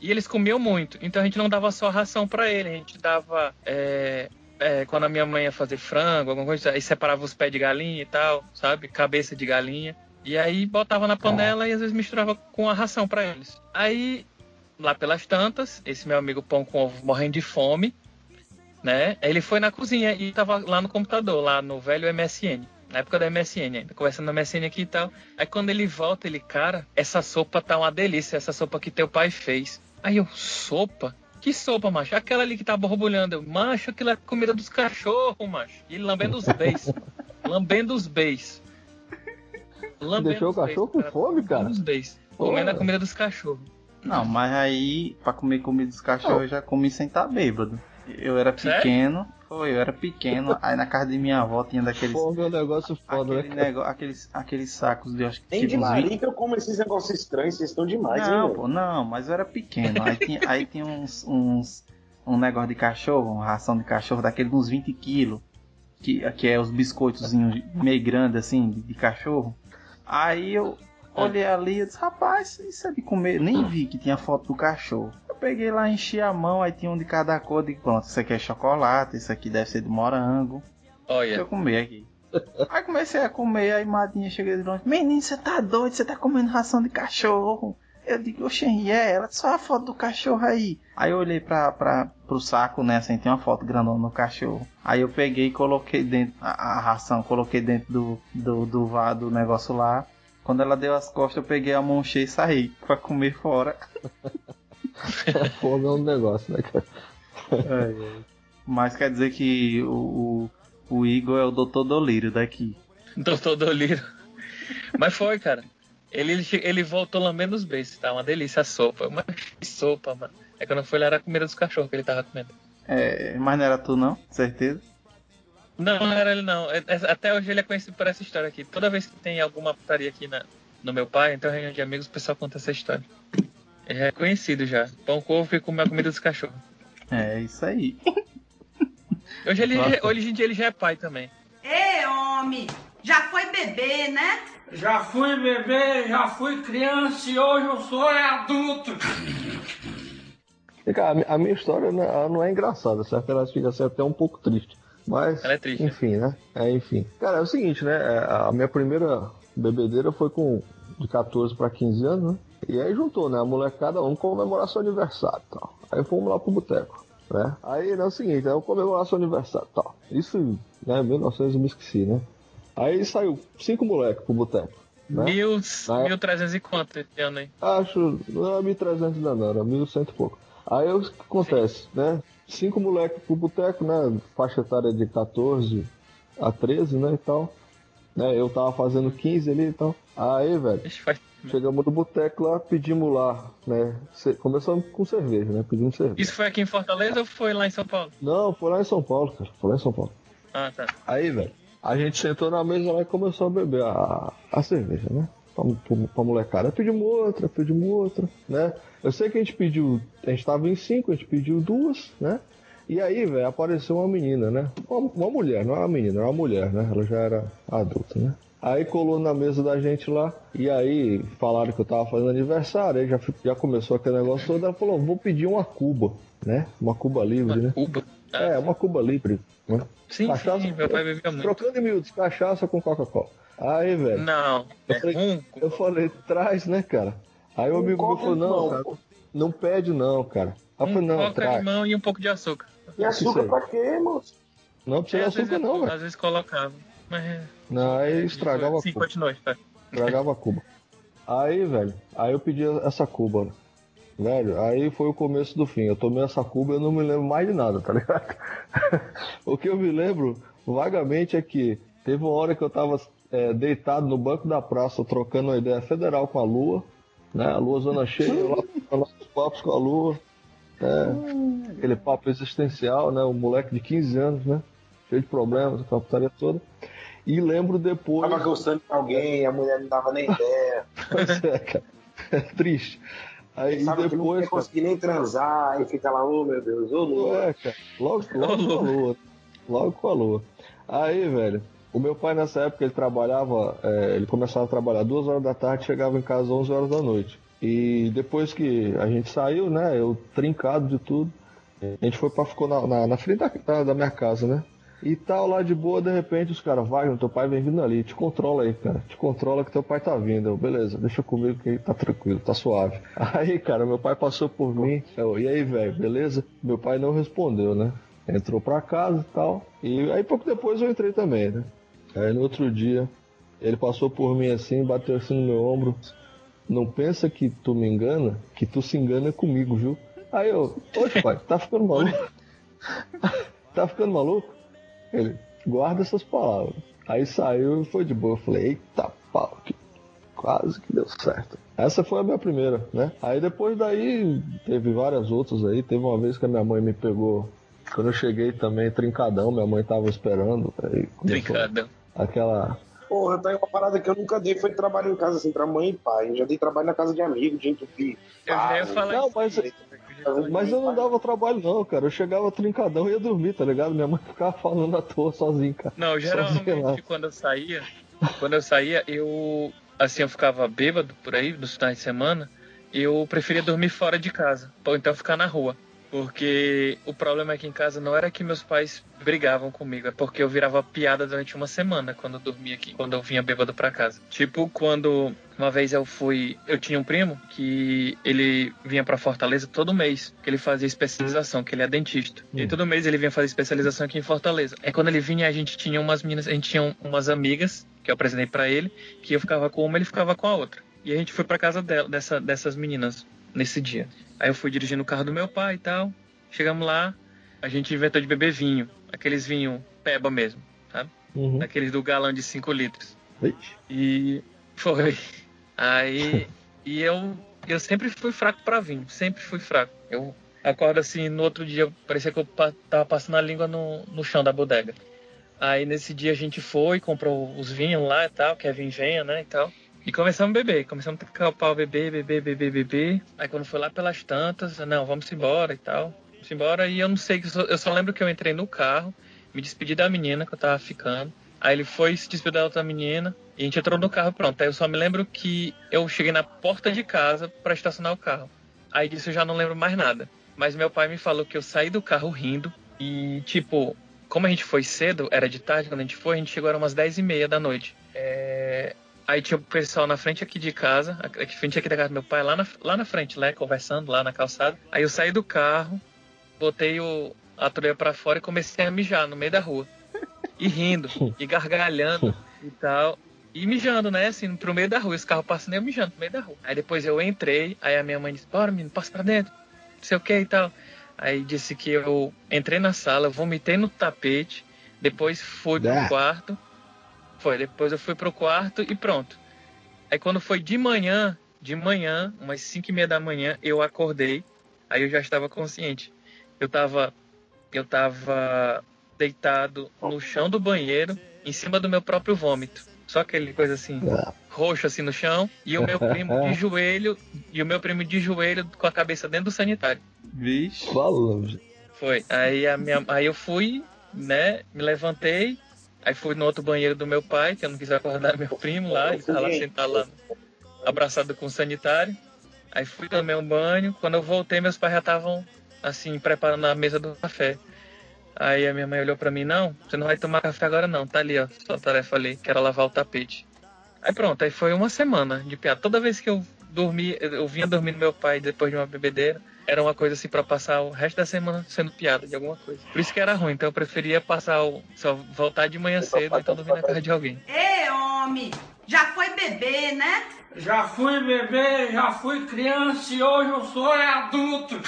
E eles comiam muito, então a gente não dava só ração pra ele, a gente dava. é, é, quando a minha mãe ia fazer frango, alguma coisa, aí separava os pés de galinha e tal, sabe? Cabeça de galinha. E aí botava na panela e às vezes misturava com a ração pra eles. Aí, lá pelas tantas, esse meu amigo pão com ovo morrendo de fome, né? Ele foi na cozinha e tava lá no computador, lá no velho MSN. Na época da MSN ainda, conversando no MSN aqui e tal. Aí quando ele volta, ele, cara, essa sopa tá uma delícia, essa sopa que teu pai fez. Aí eu, sopa? Que sopa, macho? Aquela ali que tá borbulhando. Eu, macho, aquilo é comida dos cachorros, macho. E ele lambendo os beis. lambendo os beis. Lambendo Deixou o os beis, cachorro com fome, cara? Lambendo os beis. Pô. Comendo a comida dos cachorros. Não, mas aí, pra comer comida dos cachorros, eu já comi sem estar bêbado. Eu era Sério? pequeno, foi, eu era pequeno, aí na casa de minha avó tinha daqueles. Fome é um negócio foda, né? Aquele cara? nego, aqueles, aqueles sacos de acho que Nem tipo de uns 20 marica eu como esses negócios estranhos, vocês estão demais, hein, Não, velho? pô, não, mas eu era pequeno. Aí tinha, aí tinha uns, uns. Um negócio de cachorro, uma ração de cachorro daquele de uns 20 quilos. Que, que é os biscoitozinhos meio grandes assim, de, de cachorro. Aí eu olhei ali e disse, rapaz, isso é de comer. Nem vi que tinha foto do cachorro. Peguei lá, enchi a mão, aí tinha um de cada cor. De pronto, isso aqui é chocolate, isso aqui deve ser de morango. Deixa Olha, eu comer aqui. Aí comecei a comer, aí Madinha chega de longe. Menino, você tá doido? Você tá comendo ração de cachorro? Eu digo, oxe, é? Ela só a foto do cachorro aí. Aí eu olhei pra, pra, pro saco, né? Assim, tem uma foto grandona no cachorro. Aí eu peguei e coloquei dentro a, a ração, coloquei dentro do, do, do, vá- do negócio lá. Quando ela deu as costas, eu peguei a mão cheia e saí pra comer fora. Fome é um negócio, né, cara? Mas quer dizer que o, o, o Igor é o doutor Dolírio daqui. Doutor Doliro. Mas foi, cara. Ele, ele, voltou lambendo os beijos, tá? Uma delícia a sopa. Mas que sopa, mano. É quando eu fui lá era a comida dos cachorros que ele tava comendo. É, mas não era tu não? Certeza? Não, não era ele não. É- é- Até hoje ele é conhecido por essa história aqui. Toda vez que tem alguma putaria aqui na, no meu pai, então reunião de amigos, o pessoal conta essa história. Já é conhecido já. Pão com ovo que comeu a comida dos cachorros. É isso aí. Hoje, ele, Nossa. hoje em dia ele já é pai também. Ei, homem, já foi bebê, né? Já fui bebê, já fui criança e hoje eu sou adulto. E, cara, a mi- a minha história né, ela não é engraçada, certo? Ela fica assim, até um pouco triste. Mas, Ela é triste. enfim, né? É, enfim. Cara, é o seguinte, né? é, A minha primeira bebedeira foi com de 14 para 15 anos, né? E aí juntou, né? A molecada, vamos comemorar seu aniversário e tal. Aí fomos lá pro boteco, né? Aí né, é o seguinte, aí eu comemorar seu aniversário e tal. Isso, né? 1900 eu me esqueci, né? Aí saiu cinco moleques pro boteco. Né? Mil, Vai. 1300 e quanto esse ano aí? Acho, não era 1.300 ainda não, era 1.100 e pouco. Aí o que acontece, né? Cinco moleques pro boteco, né? Faixa etária de 14 a 13, né, e tal. Né? Eu tava fazendo 15 ali e tal. Aí, velho, chegamos no boteco lá, pedimos lá, né? Começamos com cerveja, né? Pedimos cerveja. Isso foi aqui em Fortaleza ou foi lá em São Paulo? Não, foi lá em São Paulo, cara. Foi lá em São Paulo. Ah, tá. Aí, velho, a gente sentou na mesa lá e começou a beber a, a cerveja, né? Pra, pra, pra molecada. Pedimos outra, pedimos outra, né? Eu sei que a gente pediu, a gente tava em cinco, a gente pediu duas, né? E aí, velho, apareceu uma menina, né? Uma, uma mulher, não era uma menina, era uma mulher, né? Ela já era adulta, né? Aí colou na mesa da gente lá, e aí falaram que eu tava fazendo aniversário, aí já, já começou aquele negócio todo, ela falou, vou pedir uma cuba. né? Uma Cuba livre, né? Cuba. Ah, É, uma Cuba livre. Né? sim, cachaça- sim, meu pai bebia muito. Trocando em miúdos, cachaça com Coca-Cola. Aí, velho, Não, Eu é falei- rum. eu falei, traz, né, cara? Aí o amigo meu falou, não, Não. cara, não pede não, cara. Aí eu Um falei, não, coca, traz. limão e um pouco de açúcar. E açúcar pra quê, moço? Não precisa É, de açúcar não, velho. às vezes colocava. Mas é- Não, aí estragava a Sim, Cuba. continua. tá. Estragava a Cuba. Aí, velho, aí eu pedi essa Cuba, né? Velho, aí foi o começo do fim. Eu tomei essa Cuba e eu não me lembro mais de nada, tá ligado? o que eu me lembro vagamente é que teve uma hora que eu tava é, deitado no banco da praça trocando uma ideia federal com a Lua, né? A Lua zona cheia, lá nossos papos com a Lua. né? Aquele papo existencial, né? O moleque de 15 anos, né? Cheio de problemas, aquela putaria toda. E lembro depois. Tava gostando de alguém, a mulher não dava nem ideia. Pois é, cara. É triste. Aí Sabe que não depois. ia conseguir nem transar, e fica lá, oh meu Deus, ô Lua. É, cara. Logo, logo com a lua. Logo com a lua. Aí, velho, o meu pai nessa época ele trabalhava, é, ele começava a trabalhar duas horas da tarde, chegava em casa 11 horas da noite. E depois que a gente saiu, né, eu trincado de tudo, a gente foi pra, ficou na, na, na frente da, da, da minha casa, né? E tal, lá de boa, de repente os caras, Wagner, teu pai vem vindo ali, te controla aí, cara. Te controla que teu pai tá vindo. Eu, beleza, deixa comigo que tá tranquilo, tá suave. Aí, cara, meu pai passou por mim. Eu, e aí, velho, beleza? Meu pai não respondeu, né? Entrou pra casa e tal. E aí pouco depois eu entrei também, né? Aí no outro dia, ele passou por mim assim, bateu assim no meu ombro. Não pensa que tu me engana, que tu se engana comigo, viu? Aí eu, oxe pai, tá ficando maluco? tá ficando maluco? Ele, guarda essas palavras. Aí saiu e foi de boa. Eu falei, eita pau, que quase que deu certo. Essa foi a minha primeira, né? Aí depois daí teve várias outras aí. Teve uma vez que a minha mãe me pegou. Quando eu cheguei também, trincadão, minha mãe tava esperando. Aí começou Brincadão. aquela. Porra, eu tenho uma parada que eu nunca dei, foi trabalho em casa, assim, pra mãe e pai. Eu já dei trabalho na casa de amigo, de entupir. Eu já ia falar Não, isso. mas, aí. Mas eu não dava trabalho não, cara. Eu chegava trincadão e ia dormir, tá ligado? Minha mãe ficava falando à toa sozinho, cara. Não, geralmente quando eu saía, quando eu saía, eu assim eu ficava bêbado por aí nos finais de semana, eu preferia dormir fora de casa, ou então ficar na rua. Porque o problema aqui em casa não era que meus pais brigavam comigo, é porque eu virava piada durante uma semana quando eu dormia aqui, quando eu vinha bêbado pra casa. Tipo, quando uma vez eu fui, eu tinha um primo que ele vinha pra Fortaleza todo mês, que ele fazia especialização, que ele é dentista. E Hum. todo mês ele vinha fazer especialização aqui em Fortaleza. Aí quando ele vinha, a gente tinha umas meninas, a gente tinha umas amigas que eu apresentei pra ele, que eu ficava com uma, ele ficava com a outra. E a gente foi pra casa dela, dessa, dessas meninas nesse dia. Aí eu fui dirigindo o carro do meu pai e tal. Chegamos lá, a gente inventou de beber vinho. Aqueles vinho peba mesmo, sabe? Uhum. Aqueles do galão de 5 litros. Ixi. E foi. Aí. e eu, eu sempre fui fraco pra vinho. Sempre fui fraco. Eu acordo assim, no outro dia, parecia que eu tava passando a língua no, no chão da bodega. Aí nesse dia a gente foi, comprou os vinhos lá e tal, que é vinho venha, né, e tal. E começamos a beber, começamos a tocar o pau, beber, beber, beber, beber. Aí quando foi lá pelas tantas, não, vamos embora e tal. Vamos embora e eu não sei, eu só, eu só lembro que eu entrei no carro, me despedi da menina que eu tava ficando. Aí ele foi se despedir da outra menina e a gente entrou no carro pronto. Aí eu só me lembro que eu cheguei na porta de casa para estacionar o carro. Aí disso eu já não lembro mais nada. Mas meu pai me falou que eu saí do carro rindo e, tipo, como a gente foi cedo, era de tarde quando a gente foi, a gente chegou era umas 10 e meia da noite. É, Aí tinha o pessoal na frente aqui de casa, aqui frente aqui da casa do meu pai, lá na, lá na frente, né, conversando, lá na calçada. Aí eu saí do carro, botei o, a truia pra fora e comecei a mijar no meio da rua. E rindo, e gargalhando e tal. E mijando, né, assim, pro meio da rua. Esse carro passando eu mijando pro meio da rua. Aí depois eu entrei, aí a minha mãe disse, bora menino, passa pra dentro, não sei o que e tal. Aí disse que eu entrei na sala, vomitei no tapete, depois fui pro quarto. Foi, depois eu fui pro quarto e pronto. Aí quando foi de manhã, de manhã, umas 5 e meia da manhã, eu acordei. Aí eu já estava consciente. Eu tava, eu tava deitado no chão do banheiro, em cima do meu próprio vômito. Só aquele coisa assim, Ah. roxo assim no chão, e o meu primo de joelho, e o meu primo de joelho com a cabeça dentro do sanitário. Vixe. Falando. Foi. Aí, a minha, aí eu fui, né? Me levantei. Aí fui no outro banheiro do meu pai, que eu não quis acordar meu primo lá. Ele tava lá sentado lá, abraçado com o sanitário. Aí fui tomei um banho. Quando eu voltei, meus pais já estavam assim, preparando a mesa do café. Aí a minha mãe olhou pra mim, não, você não vai tomar café agora não, tá ali, ó, sua tarefa ali, que era lavar o tapete. Aí pronto, aí foi uma semana de piada. Toda vez que eu dormi, eu vinha dormir no meu pai depois de uma bebedeira, era uma coisa assim pra passar o resto da semana sendo piada de alguma coisa. Por isso que era ruim, então eu preferia passar o. só voltar de manhã cedo, então dormir na casa de alguém. Ei, homem, já foi bebê, né? Já fui bebê, já fui criança e hoje eu sou adulto.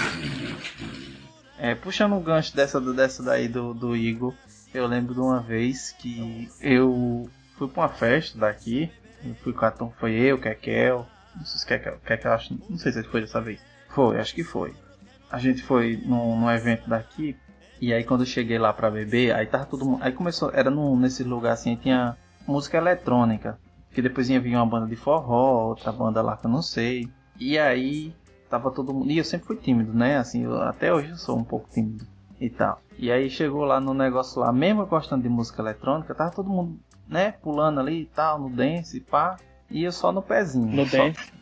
É, puxando um gancho dessa, dessa daí do, do Igor, eu lembro de uma vez que eu fui pra uma festa daqui, eu fui com a turma, foi eu, Kekel, não sei se Kekel, Kekel acho, não sei se foi dessa vez. Foi, acho que foi. A gente foi num, num evento daqui, e aí quando eu cheguei lá pra beber, aí tava todo mundo, aí começou, era num, nesse lugar assim, tinha música eletrônica, que depois ia vir uma banda de forró, outra banda lá que eu não sei, e aí tava todo mundo. E eu sempre fui tímido, né? Assim, eu- até hoje eu sou um pouco tímido e tal. E aí chegou lá no negócio lá, mesmo gostando de música eletrônica, tava todo mundo, né, pulando ali e tal, no dance, pá. E eu só no pezinho. No só- dance.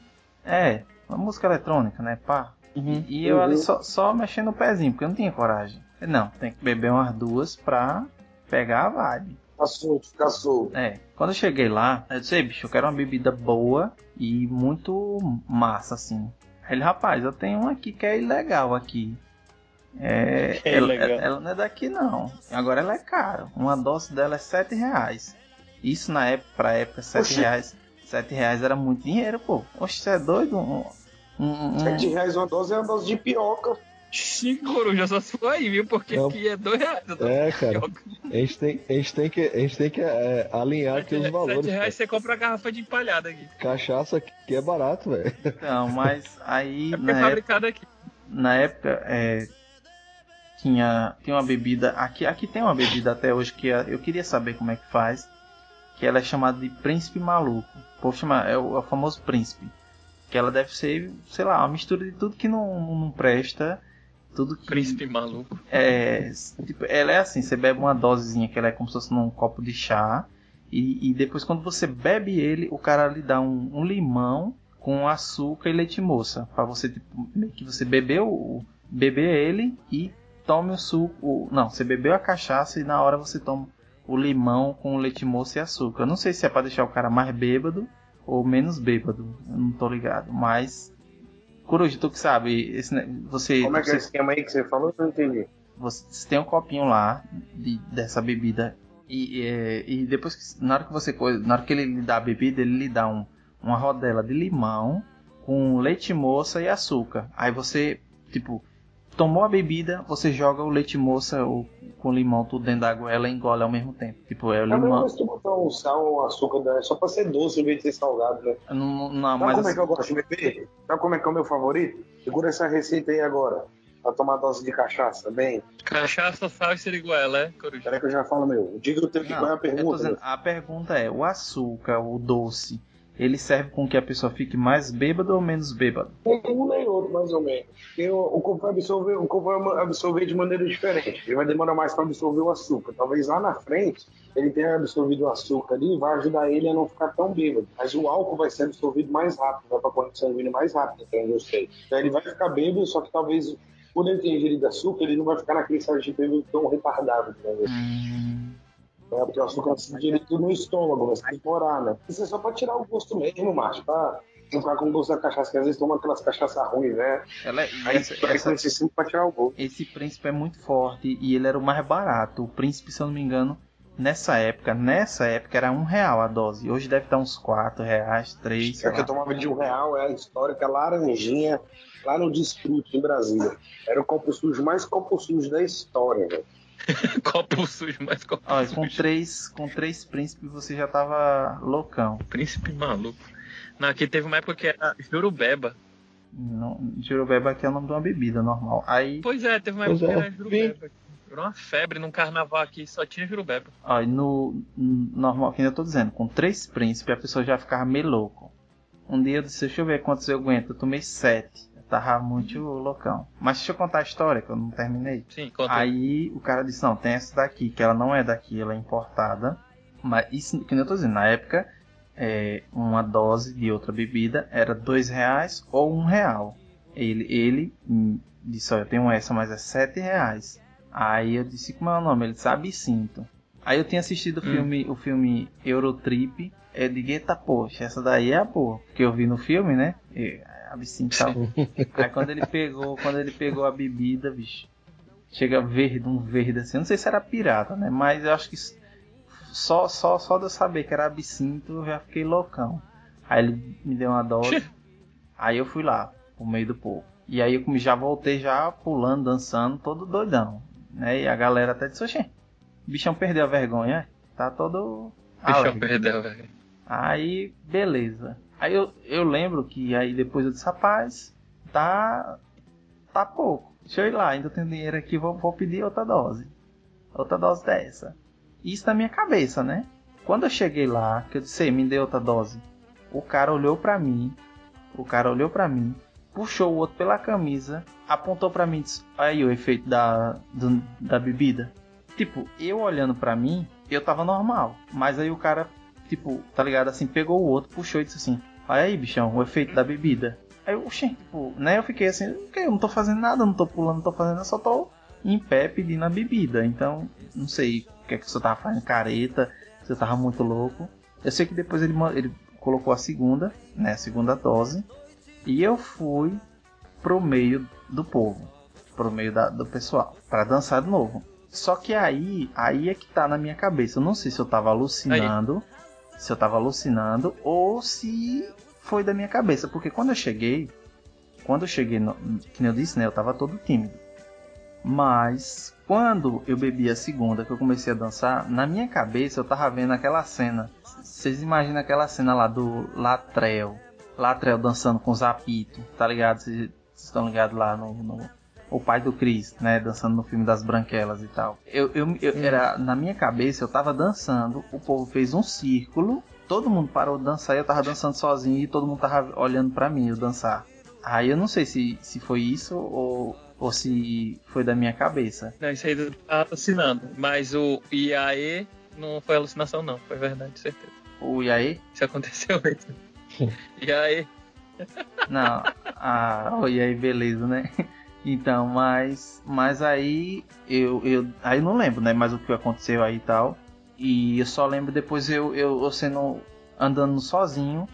É, uma música eletrônica, né, pá. Uhum. E eu ali só, só mexendo no pezinho, porque eu não tinha coragem. Não, tem que beber umas duas pra pegar a vibe. Fica solto, fica solto. É, quando eu cheguei lá, eu disse, "Ei, bicho, eu quero uma bebida boa e muito massa, assim. Aí Ele, rapaz, eu tenho uma aqui que é ilegal aqui. É, é ela, ilegal? ela não é daqui não. Agora ela é cara. Uma dose dela é 7 reais. Isso na época, pra época, 7 Oxi. reais. 7 reais era muito dinheiro, pô. Oxe, você é doido? Um, um, um- 7 reais uma dose é uma dose de pioca. Cinco coruja só se for aí, viu? Porque Não. aqui é dois reais. eu tô- É, cara. A gente tem, a gente tem que, a gente tem que é, alinhar aqui os Sete valores. reais cara. você compra a garrafa de empalhada aqui. Cachaça aqui é barato, velho. Então, mas aí É porque é na época, fabricado aqui. na época é, tinha, tinha uma bebida. Aqui, aqui tem uma bebida até hoje que é- eu queria saber como é que faz. Que ela é chamada de príncipe maluco. O povo chama, é o, é o famoso príncipe. Que ela deve ser, sei lá, uma mistura de tudo que não, não presta. Tudo que. Príncipe maluco. É, tipo, ela é assim, você bebe uma dosezinha que ela é como se fosse num copo de chá. E, e depois quando você bebe ele, o cara lhe dá um, um limão com açúcar e leite moça. Pra você, tipo, meio que você beber, o, beber ele e tome o suco. não, você bebeu a cachaça e na hora você toma o limão com leite moça e açúcar. Eu não sei se é pra deixar o cara mais bêbado ou menos bêbado. Eu não tô ligado. Mas. Coruja, tu que sabe, esse, você. Como é que é você- esse esquema aí que você falou? Eu não entendi. você tem um copinho lá de- dessa bebida e, é, e depois que na hora que você na hora que ele lhe dá a bebida ele lhe dá um, uma rodela de limão com leite moça e açúcar aí você tipo tomou a bebida você joga o leite moça o, com limão tudo dentro da água ela engole ao mesmo tempo tipo é o limão que tu botar um sal, um açúcar, né? só pra ser doce em vez de ser salgado, né? não, não, Sabe mas como é que eu gosto de beber? Sabe como é que é o meu favorito? Segura essa receita aí agora. Pra tomar dose de cachaça, bem. Cachaça, sal e siriguela, é, coruja? Peraí que eu já falo meu. Diga o teu que Não, qual é a pergunta. dizendo, meu. a pergunta é o açúcar o doce ele serve com que a pessoa fique mais bêbado ou menos bêbado Nem um nem outro, mais ou menos. Porque o, corpo vai absorver, o corpo vai absorver de maneira diferente. Ele vai demorar mais para absorver o açúcar. Talvez lá na frente ele tenha absorvido o açúcar ali e vai ajudar ele a não ficar tão bêbado. Mas o álcool vai ser absorvido mais rápido, vai para a corrente sanguínea mais rápido, então eu sei. Então ele vai ficar bêbado, só que talvez por ele ter ingerido açúcar, ele não vai ficar naquele estado de bêbado tão retardado? Hum, É, porque o açúcar se direito no estômago, vai se demorar, né? Isso é só pra tirar o gosto mesmo, macho, pra não ficar com gosto da cachaça, que às vezes toma aquelas cachaças ruins, né? ela, e Aí essa- essa- esse pra tirar o gosto. esse príncipe é muito forte e ele era o mais barato. O príncipe, se eu não me engano, nessa época, nessa época era um real a dose. Hoje deve estar uns quatro reais, três. É que eu tomava de um real, é a histórica laranjinha, lá no Desfrute, em Brasília. Era o copo sujo mais copo sujo da história, velho. Copo sujo, mais copo Olha, sujo. com três, com três príncipes você já tava loucão. Príncipe maluco. Não, aqui teve uma época que era Jurubeba. Não, Jurubeba aqui é o nome de uma bebida normal. Aí, Pois é, teve uma Pois época que é, era Jurubeba. Virou uma febre num carnaval aqui, só tinha Jurubeba. ó, no no normal, que eu tô dizendo, com três príncipes a pessoa já ficava meio louco. Um dia eu disse, deixa eu ver quantos eu aguento. Eu tomei sete. Tava muito loucão. Mas deixa eu contar a história que eu não terminei. Sim, conta. Aí o cara disse, não, tem essa daqui, que ela não é daqui, ela é importada. Mas isso, que nem eu tô dizendo, na época, é, uma dose de outra bebida era dois reais ou um real. Ele, ele hum, disse, olha, eu tenho essa, mas é 7 reais. Aí eu disse, como é o nome? Ele disse, Absinto. Aí eu tinha assistido o Hum. filme, o filme Eurotrip. Eu digo, eita, poxa, essa daí é a boa. Porque eu vi no filme, né? Absinto e tal. Aí quando ele pegou, quando ele pegou a bebida, bicho, chega verde, um verde assim. Eu não sei se era pirata, né? Mas eu acho que só, só, só de eu saber que era absinto, eu já fiquei loucão. Aí ele me deu uma dose. aí eu fui lá, pro meio do povo. E aí eu já voltei já pulando, dançando, todo doidão. Né? E a galera até disse, oxê, bichão perdeu a vergonha, tá todo. Deixa eu alegre." perder, velho. Aí, beleza. Aí eu, eu lembro que aí depois eu disse, rapaz, tá. tá pouco. Deixa eu ir lá, ainda tenho dinheiro aqui, vou, vou pedir outra dose. Outra dose dessa. Isso na minha cabeça, né? Quando eu cheguei lá, que eu disse, "Ei, me dê outra dose. O cara olhou pra mim. O cara olhou pra mim, puxou o outro pela camisa, apontou pra mim e disse: aí o efeito da, do- da bebida. Tipo, eu olhando pra mim, eu tava normal. Mas aí o cara, tipo, tá ligado assim, pegou o outro, puxou e disse assim: Olha aí, bichão, o efeito da bebida. Aí eu, tipo, né? Eu fiquei assim, "O quê? eu não tô fazendo nada, não tô pulando, não tô fazendo nada, só tô em pé pedindo a bebida. Então, não sei o que é que você tava fazendo, careta, você tava muito louco. Eu sei que depois ele, ele colocou a segunda, né? A segunda dose. E eu fui pro meio do povo, pro meio da- do pessoal, para dançar de novo. Só que aí, aí é que tá na minha cabeça. Eu não sei se eu tava alucinando, se eu tava alucinando ou se foi da minha cabeça, porque quando eu cheguei, quando eu cheguei, no, que eu disse, né, eu tava todo tímido. Mas quando eu bebi a segunda, que eu comecei a dançar, na minha cabeça eu tava vendo aquela cena. Vocês imaginam aquela cena lá do Latrell, Latrell dançando com os apitos, tá ligado? Vocês estão ligados lá no, no- o pai do Chris, né, dançando no filme das Branquelas e tal. Eu, eu, eu- era na minha cabeça, eu tava dançando, o povo fez um círculo, todo mundo parou de dançar e eu tava dançando sozinho e todo mundo tava olhando pra mim eu dançar. Aí eu não sei se, se foi isso ou, ou se foi da minha cabeça. Não, isso aí tá alucinando. Mas o IAE não foi alucinação, não. Foi verdade, certeza. O Yaê? Isso aconteceu mesmo. IAE. Não, ah, oh, e aí beleza, né? Então, mas, mas aí eu, eu, aí não lembro, né? Mas o que aconteceu aí e tal. E eu só lembro depois eu, eu, eu sendo andando sozinho,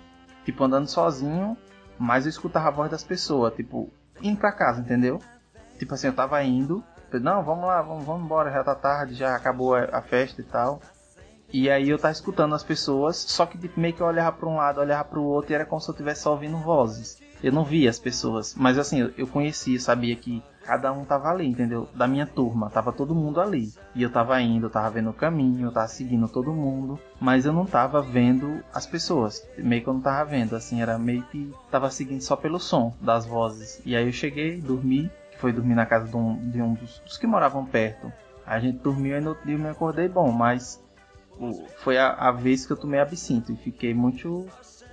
tipo andando sozinho, mas eu escutava a voz das pessoas, tipo indo pra casa, entendeu? Tipo assim, eu tava indo, não, vamos lá, vamos, vamos embora, já tá tarde, já acabou a, a festa e tal. E aí eu tava escutando as pessoas, só que tipo, meio que eu olhava pra um lado, olhava pro outro e era como se eu estivesse só ouvindo vozes. Eu não via as pessoas, mas assim, eu, eu conhecia, sabia que cada um tava ali, entendeu? Da minha turma, tava todo mundo ali. E eu tava indo, eu tava vendo o caminho, eu tava seguindo todo mundo, mas eu não tava vendo as pessoas. Meio que eu não tava vendo, assim, era meio que tava seguindo só pelo som das vozes. E aí eu cheguei, dormi, que foi dormir na casa de um, de um dos, dos que moravam perto. A gente dormiu e no dia eu me acordei bom, mas foi a, a vez que eu tomei absinto e fiquei muito,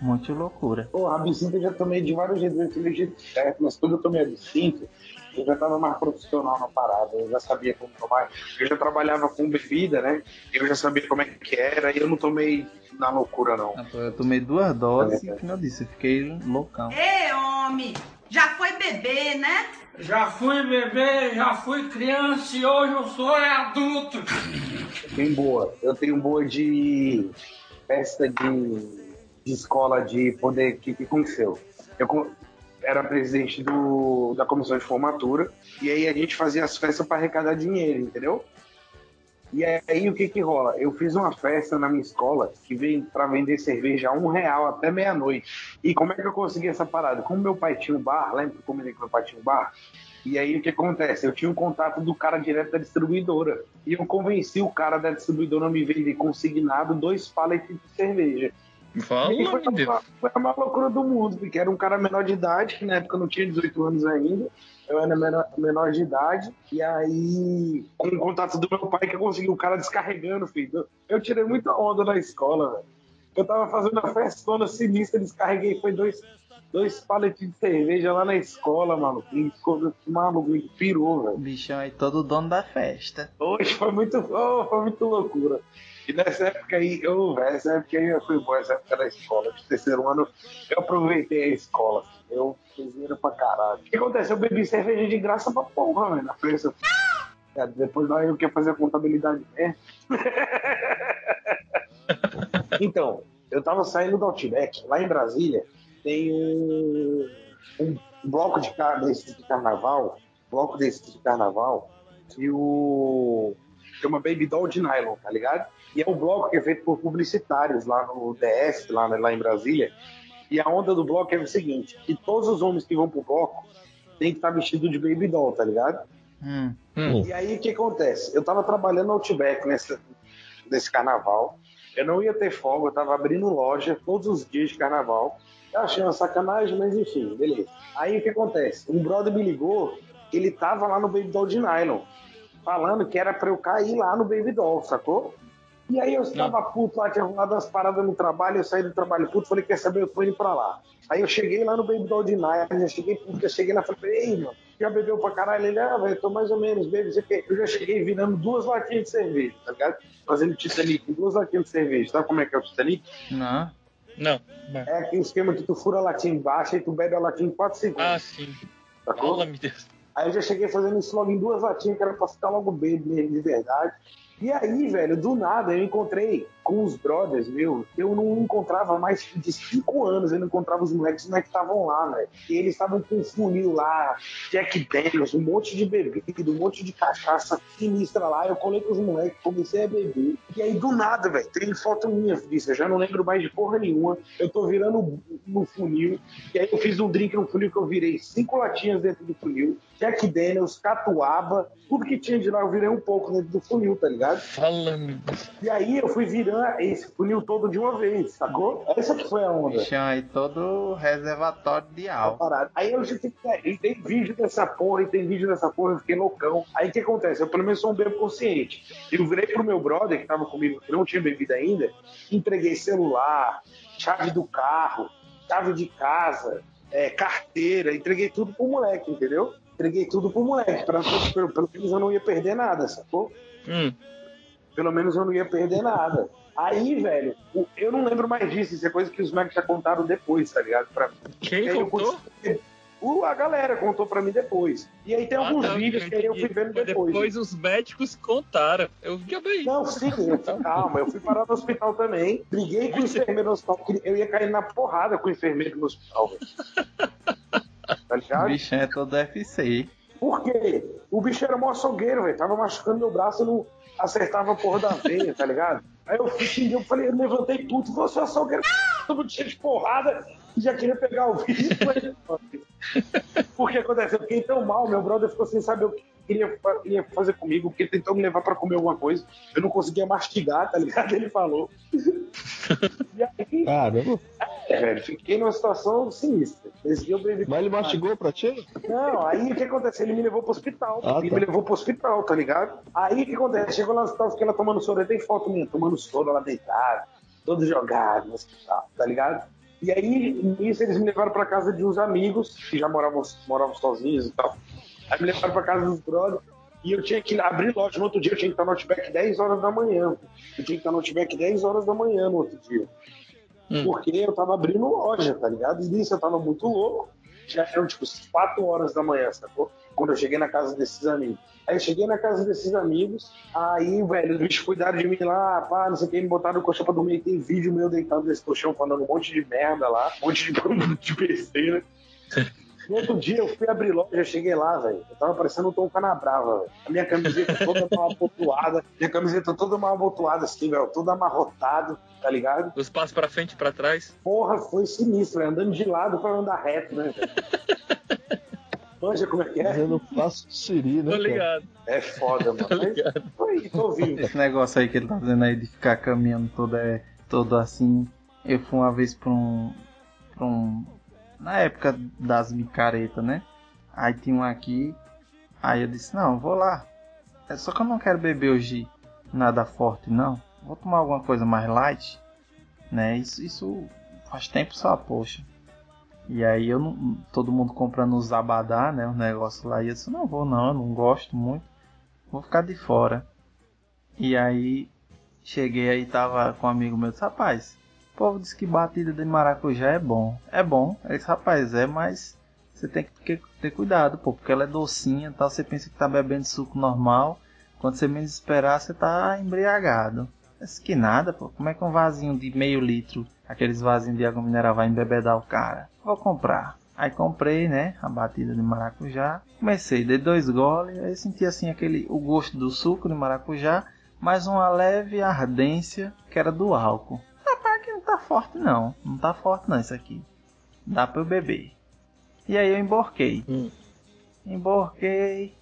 muito loucura. Pô, absinto eu já tomei de vários jeitos, eu tive jeito certo, mas quando eu tomei absinto, eu já tava mais profissional na parada, eu já sabia como tomar. Eu já trabalhava com bebida, né? Eu já sabia como é que era e eu não tomei na loucura, não. Eu tomei duas doses e, como eu disse, eu fiquei loucão. Ei, homem, já foi bebê, né? Já fui bebê, já fui criança e hoje eu sou adulto. Tem boa. Eu tenho boa de festa de, de escola de poder que, que aconteceu. Eu era presidente do, da comissão de formatura e aí a gente fazia as festas para arrecadar dinheiro, entendeu? E aí o que que rola? Eu fiz uma festa na minha escola que veio para vender cerveja a um real até meia-noite. E como é que eu consegui essa parada? Como meu pai tinha um bar, lembra que eu comentei que meu pai tinha um bar? E aí o que acontece? Eu tinha um contato do cara direto da distribuidora. E eu convenci o cara da distribuidora a me vender consignado dois pallets de cerveja. Fala, E foi, meu Deus. a, foi a maior loucura do mundo, porque era um cara menor de idade, que na época eu não tinha 18 anos ainda. Eu era menor, menor de idade. E aí, com o contato do meu pai, que eu consegui o cara descarregando, filho. Eu tirei muita onda na escola, velho. Eu tava fazendo a festona sinistra, descarreguei, foi dois, dois paletes de cerveja lá na escola, maluco. E ficou maluco, ele pirou, velho. O bichão aí todo dono da festa. Hoje foi muito, oh, foi muito loucura. E nessa época aí, eu, essa época aí fui boa, essa época da escola, de terceiro ano, eu aproveitei a escola. Eu Coiseira pra caralho. O que acontece? Eu bebi cerveja de graça pra porra, velho, na preço. É, Depois nós eu quer fazer contabilidade. É. então, eu tava saindo do Outback, lá em Brasília, tem um, um bloco de, car desse de carnaval, bloco desse de carnaval, que o. chama Baby Doll de Nylon, tá ligado? E é um bloco que é feito por publicitários lá no DF, lá, lá em Brasília. E a onda do bloco é o seguinte: que todos os homens que vão pro bloco tem que estar vestido de Baby Doll, tá ligado? Hum. Hum. E aí o que acontece? Eu tava trabalhando no Outback nesse, nesse carnaval. Eu não ia ter folga, eu tava abrindo loja todos os dias de carnaval. Eu achei uma sacanagem, mas enfim, beleza. Aí o que acontece? Um brother me ligou, ele tava lá no Baby Doll de Nylon, falando que era pra eu cair lá no Baby Doll, sacou? E aí eu tava puto lá, tinha rolado umas paradas no trabalho, eu saí do trabalho puto, falei, quer saber, eu tô indo pra lá. Aí eu cheguei lá no Baby Doll de Nylon, eu cheguei puto, eu cheguei lá e falei, ei, mano, já bebeu pra caralho? Ele, ah, velho, tô mais ou menos, baby, sei o quê. Eu já cheguei virando duas latinhas de cerveja, tá ligado? Fazendo Titanic, duas latinhas de cerveja. Sabe como é que é o Titanic? Não. Não. não. É aquele esquema que tu fura a latinha embaixo e tu bebe a latinha em 4 segundos. Ah, sim. sacou? Fala, meu Deus. Aí eu já cheguei fazendo isso logo em duas latinhas, que era pra ficar logo mesmo, de verdade. E aí, velho, do nada eu encontrei com os brothers, meu, eu não encontrava mais de cinco anos, eu não encontrava os moleques, os moleques estavam lá, velho. E eles estavam com funil lá, Jack Daniels, um monte de bebida, um monte de cachaça sinistra lá. Eu colei com os moleques, comecei a beber. E aí, do nada, velho, tem foto minha disso, eu já não lembro mais de porra nenhuma. Eu tô virando no funil, e aí eu fiz um drink no funil que eu virei cinco latinhas dentro do funil, Jack Daniels, catuaba, tudo que tinha de lá eu virei um pouco dentro do funil, tá ligado? Fala. E aí eu fui virando esse funil todo de uma vez, sacou? Essa que foi a onda. Chama aí todo reservatório de a álcool. Aí eu já tenho que. E tem vídeo dessa porra, e tem vídeo dessa porra, eu fiquei loucão. Aí o que acontece? Eu pelo menos sou um bebo consciente. Eu virei pro meu brother, que tava comigo, que não tinha bebido ainda, entreguei celular, chave do carro, chave de casa, é, carteira, entreguei tudo pro moleque, entendeu? Entreguei tudo pro moleque, pra, pelo, pelo menos eu não ia perder nada, sacou? Hum. Pelo menos eu não ia perder nada. Aí, velho, o- eu não lembro mais disso, isso é coisa que os moleques já contaram depois, tá ligado? Pra mim. Quem aí contou? O- a galera contou pra mim depois. E aí tem Ah, alguns tá, vídeos que aí eu fui vendo Mas depois. Depois os médicos contaram. Eu vi bem. Não, sim, eu fui, calma, eu fui parar no hospital também. Briguei com o enfermeiro no hospital, porque eu ia cair na porrada com o enfermeiro no hospital, velho. Tá O ligado? bichão é todo FC. Por quê? O bicho era mó açougueiro, velho. Tava machucando meu braço e não acertava a porra da veia, tá ligado? Aí eu fui xinguei, eu falei, eu levantei tudo, você é açougueiro, todo cheio de porrada, e já queria pegar o bicho. Porque aconteceu, eu fiquei tão mal, meu brother ficou sem saber o que queria, queria fazer comigo, porque ele tentou me levar pra comer alguma coisa. Eu não conseguia mastigar, tá ligado? Ele falou. E aí, Caramba. É, velho, fiquei numa situação sinistra. Esse dia eu bebi. Mas ele mastigou pra ti? Não, aí o que aconteceu? Ele me levou pro hospital. Ah, ele tá. me levou pro hospital, tá ligado? Aí o que acontece? Chegou lá no hospital, fiquei lá tomando soro. Tem foto minha, tomando soro lá deitado, todo jogado no hospital, tá ligado? E aí, nisso, eles me levaram pra casa de uns amigos, que já moravam, moravam sozinhos e tal. Aí me levaram pra casa dos brothers. E eu tinha que abrir loja no outro dia, eu tinha que estar no Outback 10 horas da manhã. Eu tinha que estar no Outback 10 horas da manhã no outro dia. Hum. Porque eu tava abrindo loja, tá ligado? E nisso eu tava muito louco. Já eram tipo 4 horas da manhã, sacou? Quando eu cheguei na casa desses amigos. Aí eu cheguei na casa desses amigos, aí, velho, os bichos cuidaram de mim lá, pá, não sei o que, me botaram no colchão pra dormir. Tem vídeo meu deitado nesse colchão falando um monte de merda lá, um monte de de besteira. No outro dia eu fui abrir loja, eu cheguei lá, velho. Eu tava parecendo um Tom Canabrava, velho. A minha camiseta toda mal abotoada, minha camiseta toda mal abotoada, assim, velho, todo amarrotado, tá ligado? Os passos pra frente e pra trás. Porra, foi sinistro, velho. Andando de lado pra andar reto, né, velho? Manja como é que é? Fazendo passo siri, né? Tô cara? ligado. É foda, mano. Tô Mas ligado. foi, tô ouvindo. Esse negócio aí que ele tá fazendo aí de ficar caminhando todo, é, todo assim. Eu fui uma vez pra um. pra um. Na época das micaretas, né? Aí tinha um aqui. Aí eu disse, não, vou lá. É só que eu não quero beber hoje nada forte, não. Vou tomar alguma coisa mais light. Né? Isso, isso faz tempo só, poxa. E aí eu não. Todo mundo comprando os abadá, né? O negócio lá. E eu disse, não vou não, eu não gosto muito. Vou ficar de fora. E aí cheguei aí tava com um amigo meu, disse, rapaz, o povo disse que batida de maracujá é bom. É bom. Ele disse, rapaz, é, mas você tem que ter, cuidado, pô, porque ela é docinha tal. Você pensa que tá bebendo suco normal. Quando você menos esperar, você tá embriagado. Mas que nada, pô. Como é que um vasinho de meio litro, aqueles vasinhos de água mineral, vai embebedar o cara? Vou comprar. Aí comprei, né, a batida de maracujá. Comecei, dei dois goles, aí senti assim aquele o gosto do suco de maracujá, mais uma leve ardência que era do álcool. Tá forte não, não tá forte não isso aqui. Dá para eu beber. E aí eu emborquei. Hum. Emborquei.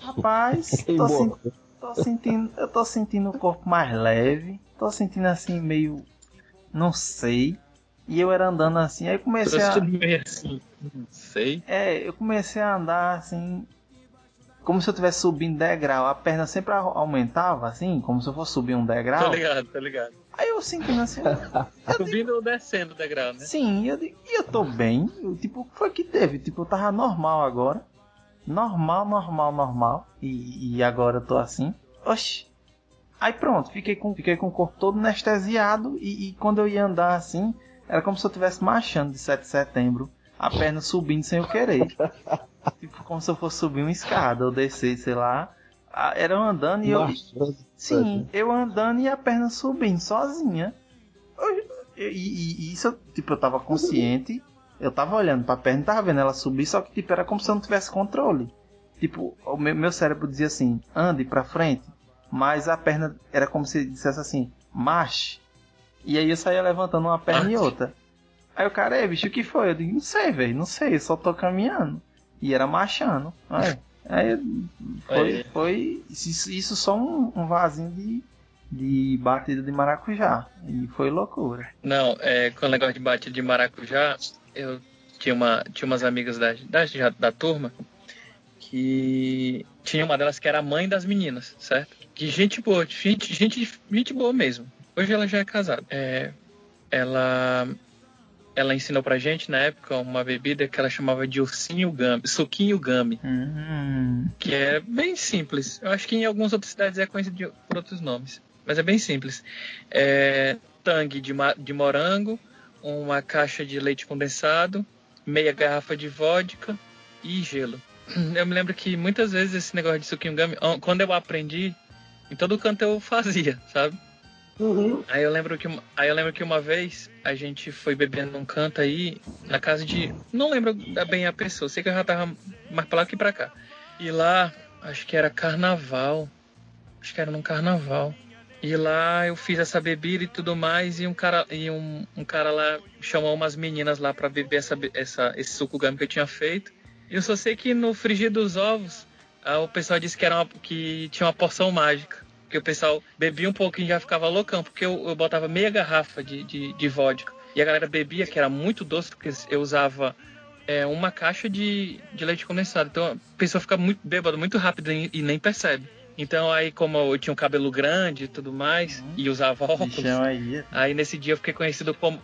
Rapaz, tô, sen- tô sentindo, eu tô sentindo o corpo mais leve. Tô sentindo assim meio, não sei. E eu era andando assim, aí comecei a, meio assim. Não sei. é, eu comecei a andar assim, como se eu estivesse subindo degrau. A perna sempre aumentava assim, como se eu fosse subir um Tô degrau. ligado, tô ligado. Aí eu sentindo assim, Subindo ou descendo o degrau, né? Sim, eu, digo, e eu tô bem. Eu, tipo, o que foi que teve? Tipo, eu tava normal agora. Normal, normal, normal. E, e agora eu tô assim. Oxi. Aí pronto, fiquei com, fiquei com o corpo todo anestesiado. E, e quando eu ia andar assim, era como se eu estivesse marchando de 7 de setembro. A perna subindo sem eu querer. tipo, como se eu fosse subir uma escada ou descer, sei lá. Ah, Era eu andando e eu. Sim, eu andando e a perna subindo sozinha. Eu- E, e- e isso, eu, tipo, eu tava consciente. Eu tava olhando pra perna e tava vendo ela subir, só que tipo, era como se eu não tivesse controle. Tipo, o meu, meu cérebro dizia assim, ande pra frente. Mas a perna era como se dissesse assim, marche. E aí eu saía levantando uma perna e outra. Aí o cara, é bicho, o que foi? Eu digo, não sei, velho, não sei, eu só tô caminhando. E era marchando. Aí, aí foi, foi isso, isso só um, um vasinho de, de batida de maracujá. E foi loucura. Não, é, com o negócio de batida de maracujá, eu tinha, uma, tinha umas amigas da, da, da turma que tinha uma delas que era a mãe das meninas, certo? Que gente boa, gente, gente, gente boa mesmo. Hoje ela já é casada. É, ela, ela ensinou pra gente na época uma bebida que ela chamava de ursinho gami, suquinho gami, Hum, que é bem simples. Eu acho que em algumas outras cidades é conhecido por outros nomes, mas é bem simples. É tangue de, de morango, uma caixa de leite condensado, meia garrafa de vodka e gelo. Eu me lembro que muitas vezes esse negócio de suquinho gami, quando eu aprendi, em todo canto eu fazia, sabe? Uhum. Aí eu lembro que aí eu lembro que uma vez a gente foi bebendo num canto aí, na casa de. Não lembro bem a pessoa, sei que eu já tava mais pra lá que pra cá. E lá, acho que era carnaval. Acho que era num carnaval. E lá eu fiz essa bebida e tudo mais, e um cara, e um, um cara lá chamou umas meninas lá pra beber essa, essa, esse suco gami que eu tinha feito. Eu só sei que no frigir dos ovos, ah, o pessoal disse que, era uma, que tinha uma porção mágica. Que o pessoal bebia um pouquinho e já ficava loucão, porque eu, eu botava meia garrafa de, de, de vodka. E a galera bebia, que era muito doce, porque eu usava é, uma caixa de, de leite condensado. Então a pessoa fica muito bêbada muito rápido e, e nem percebe. Então aí, como eu tinha um cabelo grande e tudo mais, e usava óculos, aí. Aí nesse dia eu fiquei conhecido como.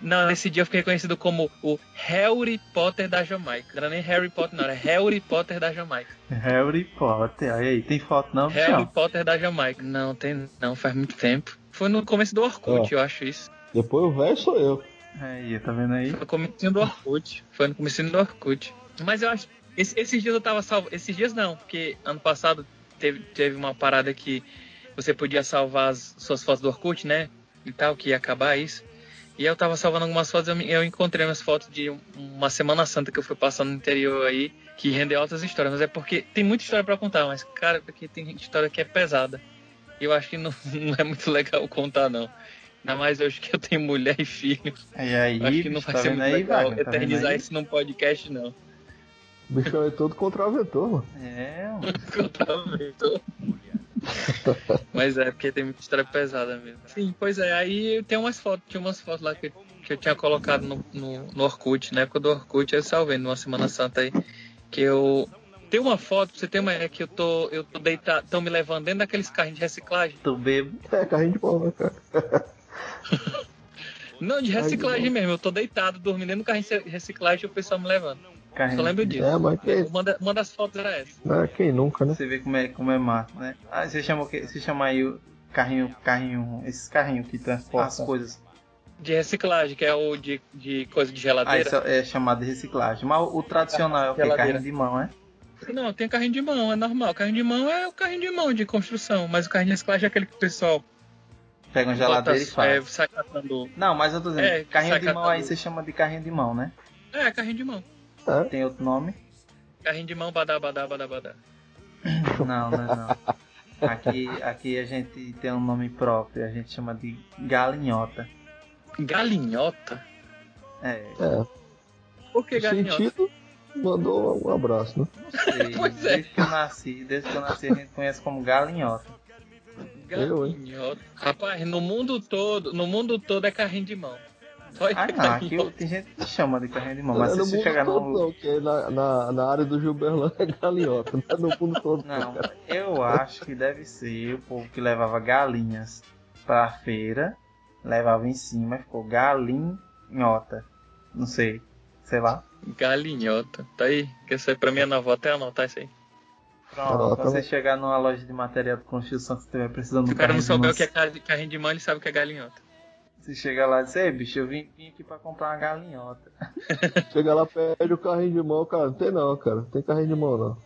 Não, nesse dia eu fiquei conhecido como o Harry Potter da Jamaica. Não era nem Harry Potter, não, era Harry Potter da Jamaica. Harry Potter. Aí, aí, tem foto não, Harry bichão? Potter da Jamaica. Não, tem. Não, faz muito tempo. Foi no começo do Orkut, eu acho isso. Depois o velho sou eu. Aí, tá vendo aí? Foi no começo do Orkut. Foi no começo do Orkut. Mas eu acho. esse- esses dias eu tava salvo. Esses dias não, porque ano passado teve, teve uma parada que você podia salvar as suas fotos do Orkut, né? E tal, que ia acabar isso. E eu tava salvando algumas fotos, eu, encontrei umas fotos de um- uma Semana Santa que eu fui passando no interior aí, que rendeu altas histórias. Mas é porque tem muita história pra contar, mas, cara, porque tem história que é pesada. E eu acho que não, não é muito legal contar, não. Ainda mais hoje que eu tenho mulher e filho. Aí, aí, Acho que não bicho, vai tá ser muito aí, legal Wagner? Tá eternizar aí? isso num podcast, não. O bichão é todo contraventor, mano. É, mano. Mas é, porque tem muita história pesada mesmo. Sim, pois é, aí tem umas fotos, tinha umas fotos lá que, que eu tinha colocado no, no, no Orkut, na época do Orkut, eu salvei numa Semana Santa aí, que eu... Tem uma foto, pra você ter uma ideia, que eu tô, eu tô deitado, estão me levando dentro daqueles carrinhos de reciclagem. Tu bebo. É, carrinho de né, cara? Não, de reciclagem mesmo, eu tô deitado, dormindo dentro do carrinho de reciclagem e o pessoal me levando. Só Carrinho. lembro disso. É, mas quem, Uma, da- uma das fotos era essa. né, quem nunca, né? Você vê como é, como é mato, né? Ah, você chama o quê? Você chama aí o carrinho, carrinho, esses carrinhos que transportam as coisas. De reciclagem, que é o de, de coisa de Ah, geladeira. isso é chamado de reciclagem. Mas o, o tradicional é o? Geladeira. Carrinho de mão, é? Não, tem carrinho de mão, é normal. Carrinho de mão é o carrinho de mão de construção, mas o carrinho de reciclagem é aquele que o pessoal Pega uma geladeira bota, e faz. é, sai catando. Não, mas eu tô dizendo, É, carrinho de mão aí você chama de carrinho de mão, né? É, carrinho de mão. Tem outro nome? Carrinho de mão, badá, badá, badá, badá. Não, não, é não. Aqui, aqui a gente tem um nome próprio, a gente chama de galinhota. Galinhota? É, É, Por que galinhota? sentido, mandou um abraço, né? não sei. Pois é. Desde que eu nasci, desde que eu nasci a gente conhece como galinhota. Eu, hein? Galinhota. Rapaz, no mundo todo, no mundo todo é carrinho de mão. Ah, é não, aqui tem gente que chama de carrinho de mão, mas Não é se você chegar no. não, que é na, na, na área do Gilberlândia é galinhota, não é no mundo todo. Não, eu acho que deve ser o povo que levava galinhas pra feira, levava em cima e ficou galinhota. Não sei, sei lá. Galinhota. Tá aí. Que isso aí pra minha nova até anotar isso aí. Pronto, quando você chegar numa loja de material de construção que você estiver precisando Se de o cara não souber o que é car- carrinho de mão, ele sabe o que é galinhota. Você chega lá e diz, ei bicho, eu vim, vim aqui pra comprar uma galinhota. Chega lá, pede o carrinho de mão, cara. Não tem não, cara. Não tem carrinho de mão, não.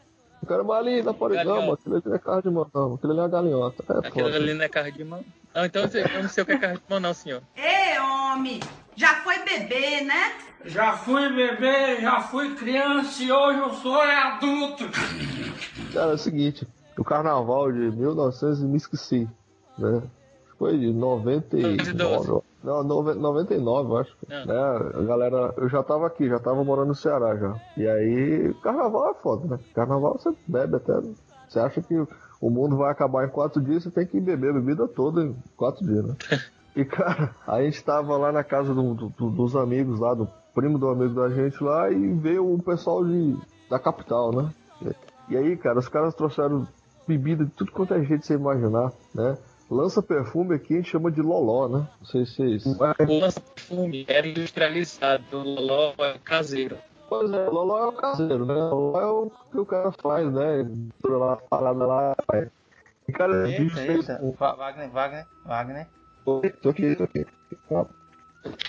O cara, mas ali na parede, não, mas aquilo ali não é carro de mão, não. Aquilo ali é uma galinhota. É Aquilo foda. ali não é carro de mão. Não, então eu não sei o que é carro de mão, não, senhor. Ei, homem, já foi bebê, né? Já fui bebê, já fui criança e hoje eu sou é adulto. Cara, é o seguinte, o carnaval de 1900 me esqueci, né? Foi de 99, não, nove- 99, eu acho. Ah. Né? A galera, eu já tava aqui, já tava morando no Ceará já. E aí, carnaval é foda, né? Carnaval você bebe até. Você acha que o mundo vai acabar em quatro dias, você tem que beber a bebida toda em quatro dias, né? E cara, a gente tava lá na casa do- do- do- dos amigos lá, do primo do amigo da gente lá, e veio o pessoal de, da capital, né? E aí, cara, os caras trouxeram bebida de tudo quanto é jeito você imaginar, né? Lança perfume aqui a gente chama de loló, né? Não sei se vocês. O lança-perfume era industrializado, o Loló é caseiro. Pois é, loló é o caseiro, né? Loló é o que o cara faz, né? Lá parada lá. é. E cara, Eita, bicho fez eita. Va- Wagner, Wagner, Wagner. Tô aqui, tô aqui.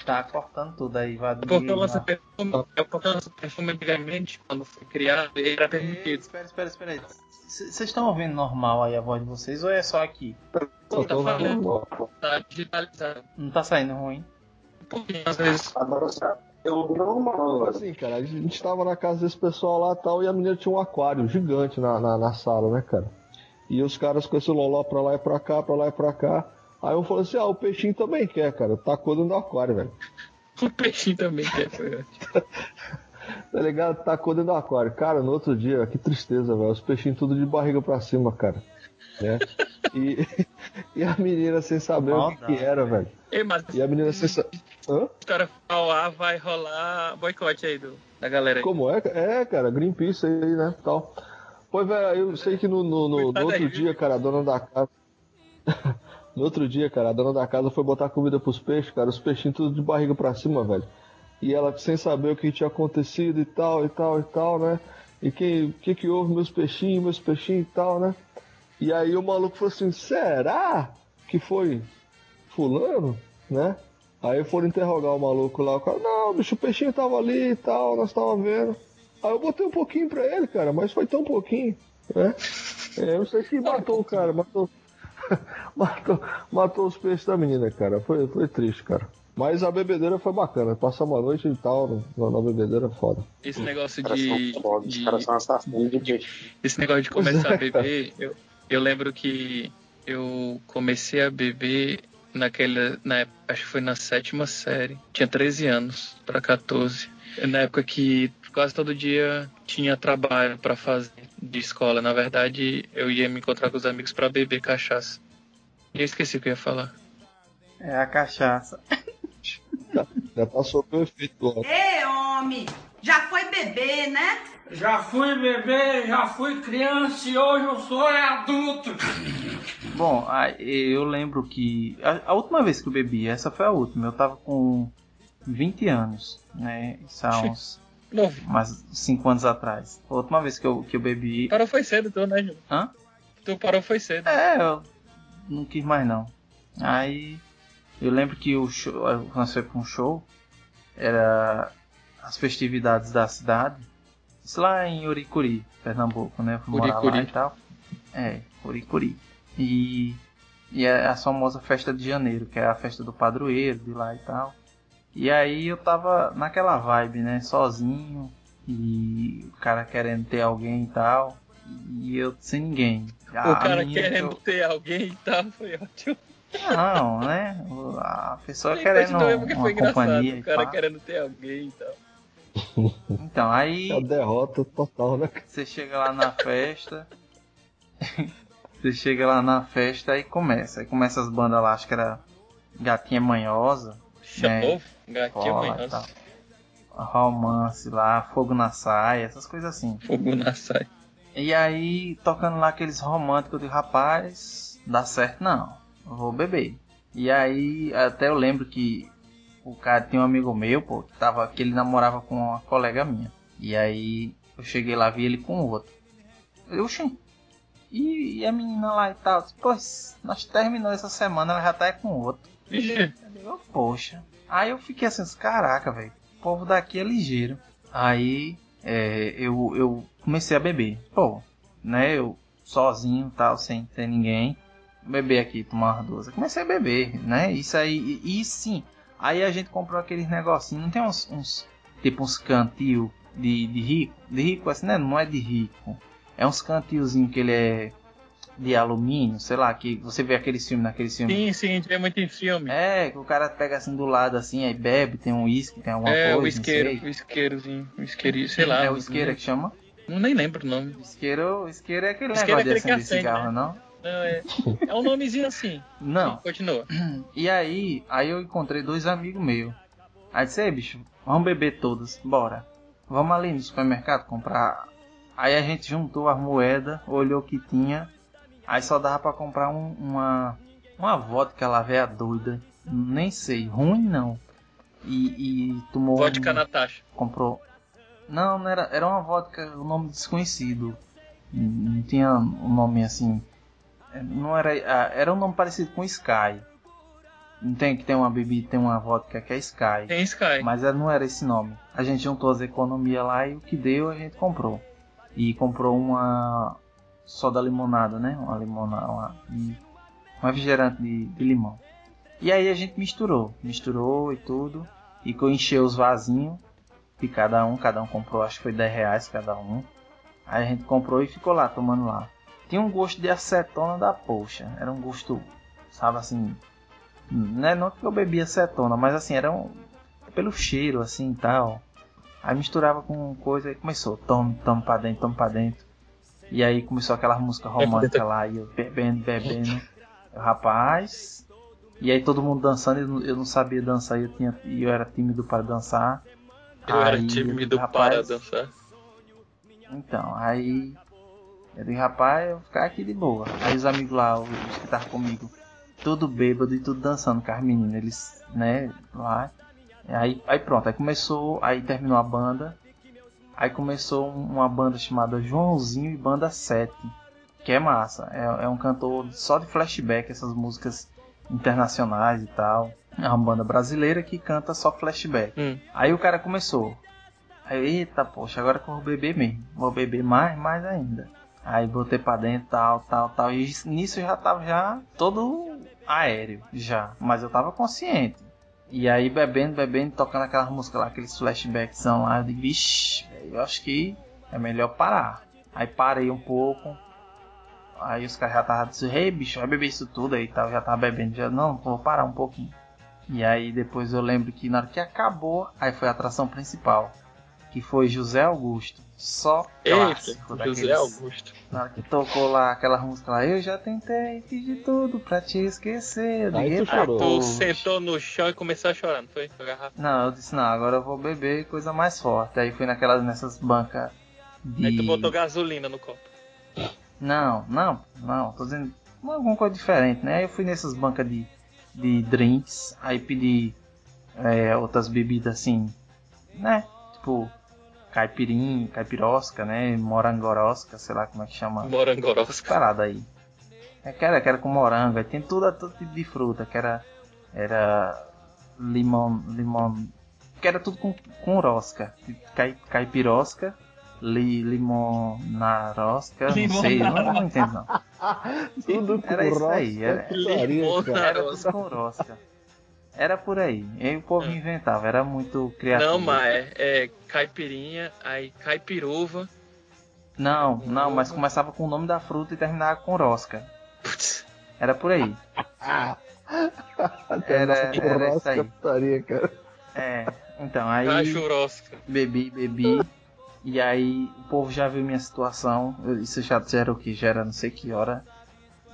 Tá cortando tudo aí, vai Porque o lança-perfume, é porque o lança-perfume antigamente, quando foi criado, ele era permitido. Espera, espera, espera aí. Vocês estão ouvindo normal aí a voz de vocês ou é só aqui? Pô, tá falando, normal. tá digitalizado. Não tá saindo ruim? Um pouquinho, às vezes. Agora eu normal agora. Assim, cara, a gente tava na casa desse pessoal lá e tal, e a menina tinha um aquário gigante na, na, na sala, né, cara? E os caras com esse loló pra lá e pra cá, pra lá e pra cá. Aí eu falei assim, ah, o peixinho também quer, cara. Tacou dentro do aquário, velho. O peixinho também quer. foi. Tá ligado? Tacou dentro do aquário. Cara, no outro dia, que tristeza, velho. Os peixinhos tudo de barriga pra cima, cara. Né? E, e a menina sem saber o que, que Maldade, era, velho. Ei, mas E a menina sem saber. Hã? a história ao ar vai rolar boicote aí do, da galera aí. Como é? É, cara, Greenpeace aí, né? Tal. Pois, velho, eu sei que no, no, no- no outro dia, cara, a dona da casa. no outro dia, cara, a dona da casa foi botar comida pros peixes, cara, os peixinhos tudo de barriga pra cima, velho. E ela sem saber o que tinha acontecido e tal, e tal, e tal, né? E que que, que houve, meus peixinhos, meus peixinhos e tal, né? E aí o maluco falou assim: será que foi Fulano, né? Aí foram interrogar o maluco lá, o cara, não, bicho, o peixinho tava ali e tal, nós tava vendo. Aí eu botei um pouquinho pra ele, cara, mas foi tão pouquinho, né? É, eu sei que matou o cara, matou, matou, matou os peixes da menina, cara. Foi, foi triste, cara. Mas a bebedeira foi bacana, passamos a noite e tal, na, na bebedeira foda. Esse negócio de, de- esse negócio de começar é, a beber, eu, eu lembro que eu comecei a beber naquela, na época, acho que foi na sétima série. Tinha 13 anos para 14. Na época que quase todo dia tinha trabalho para fazer de escola. Na verdade, eu ia me encontrar com os amigos para beber cachaça. E eu esqueci o que eu ia falar. É a cachaça. Já passou pelo efeito álcool. Ei, homem, já foi bebê, né? Já fui bebê, já fui criança e hoje eu sou adulto. Bom, eu lembro que a, a última vez que eu bebi, essa foi a última, eu tava com 20 anos, né? Isso há uns Novo. mais 5 anos atrás. A última vez que eu, que eu bebi. Parou foi cedo, tu, né, Júlio? Hã? Tu parou foi cedo. É, eu não quis mais não. Aí Eu lembro que o show, nós foi pra um show, era as festividades da cidade, isso lá em Uricuri, Pernambuco, né? Eu fui morar lá Uricuri. e tal. É, Uricuri. E, e é a famosa festa de janeiro, que é a festa do padroeiro de lá e tal. E aí eu tava naquela vibe, né? Sozinho. E o cara querendo ter alguém e tal. E eu sem ninguém. o A cara menina que querendo eu- ter alguém e tal, foi ótimo. Não, né? O- A pessoa Ele querendo uma engraçado. companhia. O cara querendo ter alguém e tal. Então, aí É a derrota total, né? você chega lá na festa. você chega lá na festa e começa. Aí começa as bandas lá, acho que era Gatinha Manhosa. Chamou, gatinho Cola e manhoso, tal. Romance lá, Fogo na Saia, essas coisas assim. fogo na saia. E aí, tocando lá aqueles românticos de rapaz, dá certo não, eu vou beber. E aí, até eu lembro que o cara tinha um amigo meu, pô, que, tava, que ele namorava com uma colega minha. E aí, eu cheguei lá, vi ele com outro. Eu, oxi, e, e a menina lá e tal? Pois, nós terminou essa semana, ela já tá com outro. Eu poxa. Aí eu fiquei assim, caraca, velho. O povo daqui é ligeiro. Aí é, eu, eu comecei a beber. Pô, né? Eu sozinho tal, sem ter ninguém. Beber aqui, tomar umas duas. Eu comecei a beber, né? Isso aí. E, e sim. Aí a gente comprou aqueles negocinhos. Não tem uns. uns tipo uns cantil de, de rico. De rico assim, né? Não é de rico. É uns cantilzinhos que ele é de alumínio, sei lá, que você vê aqueles filmes naqueles filmes. sim, sim, a gente vê muito em filme. É, que o cara pega assim do lado assim, aí bebe, tem um uísque, tem alguma É, coisa. o isqueiro, o isqueirozinho, o isqueirinho, sei lá. É o isqueiro que chama? Não nem lembro o nome. Isqueiro, isqueiro é aquele Isqueiro é negócio de aquele que acender acende, cigarro, não? Não, é, é um nomezinho assim. Não. Sim, continua. E aí, aí eu encontrei dois amigos meus. Aí disse, ei bicho, vamos beber todas, bora. Vamos ali no supermercado comprar. Aí a gente juntou as moedas, olhou o que tinha. Aí só dava pra comprar um- uma uma vodka lá, véia doida. Nem sei, ruim não. E, e tomou Vodka um- Natasha. comprou. Não, não era, era uma vodka, um nome desconhecido. Não tinha um nome assim. É, Não era, ah, era um nome parecido com Sky. Não tem que tem uma bebida, tem uma vodka que é Sky. Tem Sky. Mas não era esse nome. A gente juntou as economias lá e o que deu a gente comprou. E comprou uma soda limonada, né? Uma limonada, uma, um refrigerante de, de limão. E aí a gente misturou, misturou e tudo. E encheu os vasinhos de cada um, cada um comprou, acho que foi 10 reais cada um. Aí a gente comprou e ficou lá tomando lá. Tinha um gosto de acetona da poxa. Era um gosto, sabe assim. Né? Não que eu bebia acetona, mas assim, era um. Pelo cheiro assim e tal. Aí misturava com coisa e começou. Tome, tome pra dentro, tome pra dentro. E aí começou aquela música romântica lá, e eu bebendo, bebendo. Rapaz. E aí todo mundo dançando, eu não, eu não sabia dançar, e eu, tinha, eu era tímido para dançar. Eu era Aí, tímido rapaz, para dançar. Então, aí eu disse, rapaz, eu vou ficar aqui de boa. Aí os amigos lá, os os que estavam comigo, tudo bêbado e tudo dançando com as meninas, eles, né, lá. Aí, aí pronto, aí começou, aí terminou a banda. Aí começou um- uma banda chamada Joãozinho e Banda 7, que é massa. É, é um cantor só de flashback, essas músicas internacionais e tal. É uma banda brasileira que canta só flashback. Hum. Aí o cara começou. Aí, eita, poxa, agora que eu vou beber mesmo. Vou beber mais, mais ainda. Aí botei pra dentro, tal, tal, tal. E nisso eu já tava já todo aéreo, já. Mas eu tava consciente. E aí bebendo, bebendo, tocando aquelas músicas lá, aqueles flashbacks lá. Eu digo, eu acho que é melhor parar. Aí parei um pouco. Aí os caras já estavam dizendo, ei bicho, vai beber isso tudo aí e tal. Já tava bebendo, já, não, vou parar um pouquinho. E aí depois eu lembro que na hora que acabou, aí foi a atração principal. Que foi José Augusto. Só Eita, clássico José daqueles. Augusto. Na hora que tocou lá aquela música lá, eu já tentei, fiz de tudo pra te esquecer. Aí tu "Eita, chorou." Tu poxa." sentou no chão e começou a chorar, não foi? Não, eu disse, não, agora eu vou beber coisa mais forte. Aí fui naquelas, nessas bancas de... Aí tu botou gasolina no copo. Não, não, não, tô dizendo alguma coisa diferente, né? Aí eu fui nessas bancas de, de drinks, aí pedi é, outras bebidas assim, né? Tipo, caipirinha, caipirosca, né? Morangorosca, sei lá como é que chama. Morangorosca. Parada aí. É que era, que era com morango, aí tem tudo, todo tipo de fruta, que era Era limão, limão, que era tudo com, com rosca, Cai, caipirosca, li, limonarosca, não sei, não, não entendo não. Tudo Era com isso rosca, aí, era- cara. Era tudo com rosca. Era por aí. E aí o povo inventava, era muito criativo. Não, mas é, é caipirinha, aí caipiruva. Não, não, mas começava com o nome da fruta e terminava com rosca. Putz, Era por aí. Até Era- era isso aí. putaria, cara. É, então, aí cachurosca. bebi, bebi. E aí o povo já viu minha situação. Isso já, já era o que? Já era não sei que hora.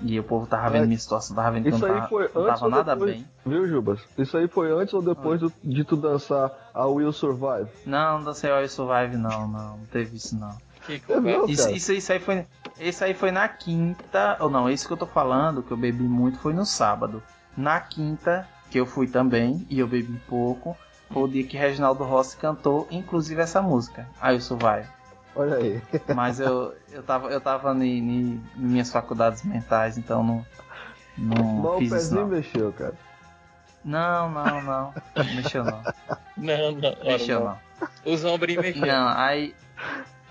E o povo tava vendo minha situação, tava vendo que eu não aí tava, foi não antes tava nada depois? bem. Viu, Jubas? Isso aí foi antes ou depois do- de tu dançar a Will Survive? Não, não dancei All Survive não, não, não teve isso não. Que É Isso, isso, isso aí foi. Isso aí foi na quinta. Ou não, isso que eu tô falando, que eu bebi muito, foi no sábado. Na quinta, que eu fui também, e eu bebi pouco, foi o dia que Reginaldo Rossi cantou, inclusive essa música, Aí eu Survive. Olha aí. Mas eu, eu tava, eu tava em, em minhas faculdades mentais, então não. Não Mal o fiz isso pezinho não. mexeu, cara. Não, não, não. Mexeu não. Não, não, Mexeu não. não. Os ombrinhos mexendo. Não, aí.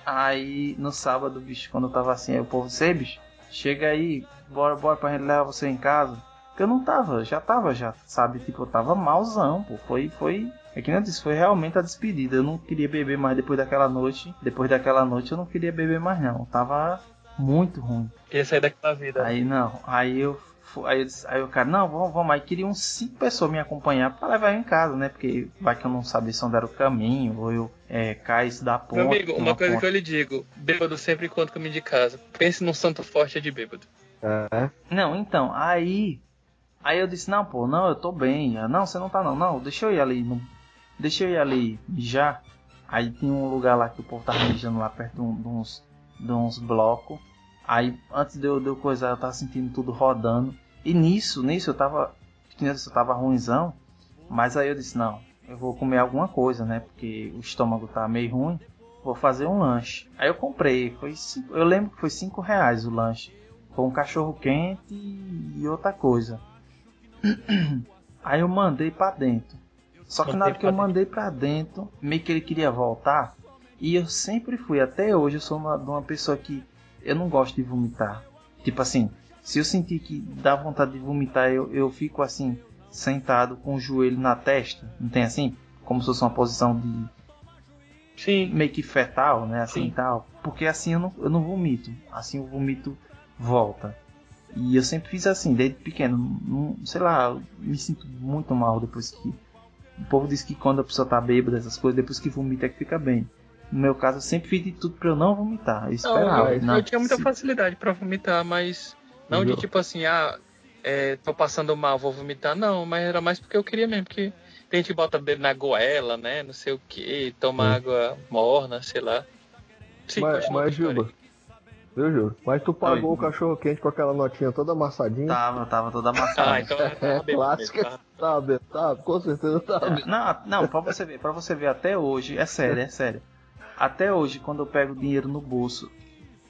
Aí no sábado, bicho, quando eu tava assim, aí o povo "Ei, bicho, chega aí, bora, bora pra gente levar você em casa. Porque eu não tava, já tava, já, sabe? Tipo, eu tava malzão, pô. Foi, foi. É que nem eu disse, foi realmente a despedida. Eu não queria beber mais depois daquela noite. Depois daquela noite eu não queria beber mais não. Eu tava muito ruim. Queria sair daquela vida. Aí não, aí eu aí, eu disse- aí o cara, não, vamos, vamos, aí queria uns cinco pessoas me acompanhar pra levar eu em casa, né? Porque vai que eu não sabia se onde era o caminho, ou eu é, caísse da ponte. Meu amigo, uma coisa ponte. que eu lhe digo: bêbado sempre enquanto caminho de casa. Pense num santo forte de bêbado. É. Não, então, aí. Aí eu disse, não, pô, não, eu tô bem. Ela, Não, você não tá não, não, deixa eu ir ali. Não, ir ali mijar. Aí tinha um lugar lá que o povo tava mijando lá perto de, uns, de uns blocos. Aí antes de eu, de eu coisar, eu tava sentindo tudo rodando. E nisso, nisso eu tava. Eu tava ruimzão. Mas aí eu disse, não, eu vou comer alguma coisa, né? Porque o estômago tá meio ruim. Vou fazer um lanche. Aí eu comprei, foi cinco, eu lembro que foi 5 reais o lanche. Foi um cachorro quente e outra coisa. Aí eu mandei pra dentro. Só que na hora que eu mandei pra dentro, meio que ele queria voltar. E eu sempre fui, até hoje, eu sou uma, uma pessoa que eu não gosto de vomitar. Tipo assim, se eu sentir que dá vontade de vomitar, eu, eu fico assim, sentado com o joelho na testa. Não tem assim? Como se fosse uma posição de Sim. meio que fetal, né? Assim Sim. tal. Porque assim eu não, eu não vomito. Assim o vomito volta. E eu sempre fiz assim, desde pequeno. Não, sei lá, eu me sinto muito mal depois que. O povo diz que quando a pessoa tá bêbada, essas coisas, depois que vomita é que fica bem. No meu caso, eu sempre fiz de tudo pra eu não vomitar. Eu Não, esperava. eu, não, eu tinha muita se- facilidade pra vomitar, mas não de Viu? tipo assim, ah, é, tô passando mal, vou vomitar. Não, mas era mais porque eu queria mesmo, porque tem gente que bota dedo na goela, né? Não sei o que, toma Sim. água morna, sei lá. Sim, mas, mas. Juba, viu, Juba? Mas tu pagou Oi. o cachorro quente com aquela notinha toda amassadinha. Tava, tava toda amassada. Ah, então eu tava bêbado clássica. mesmo, tá? Tá, com certeza tá. Não, não, pra você ver, para você ver até hoje, é sério, é sério. Até hoje, quando eu pego dinheiro no bolso,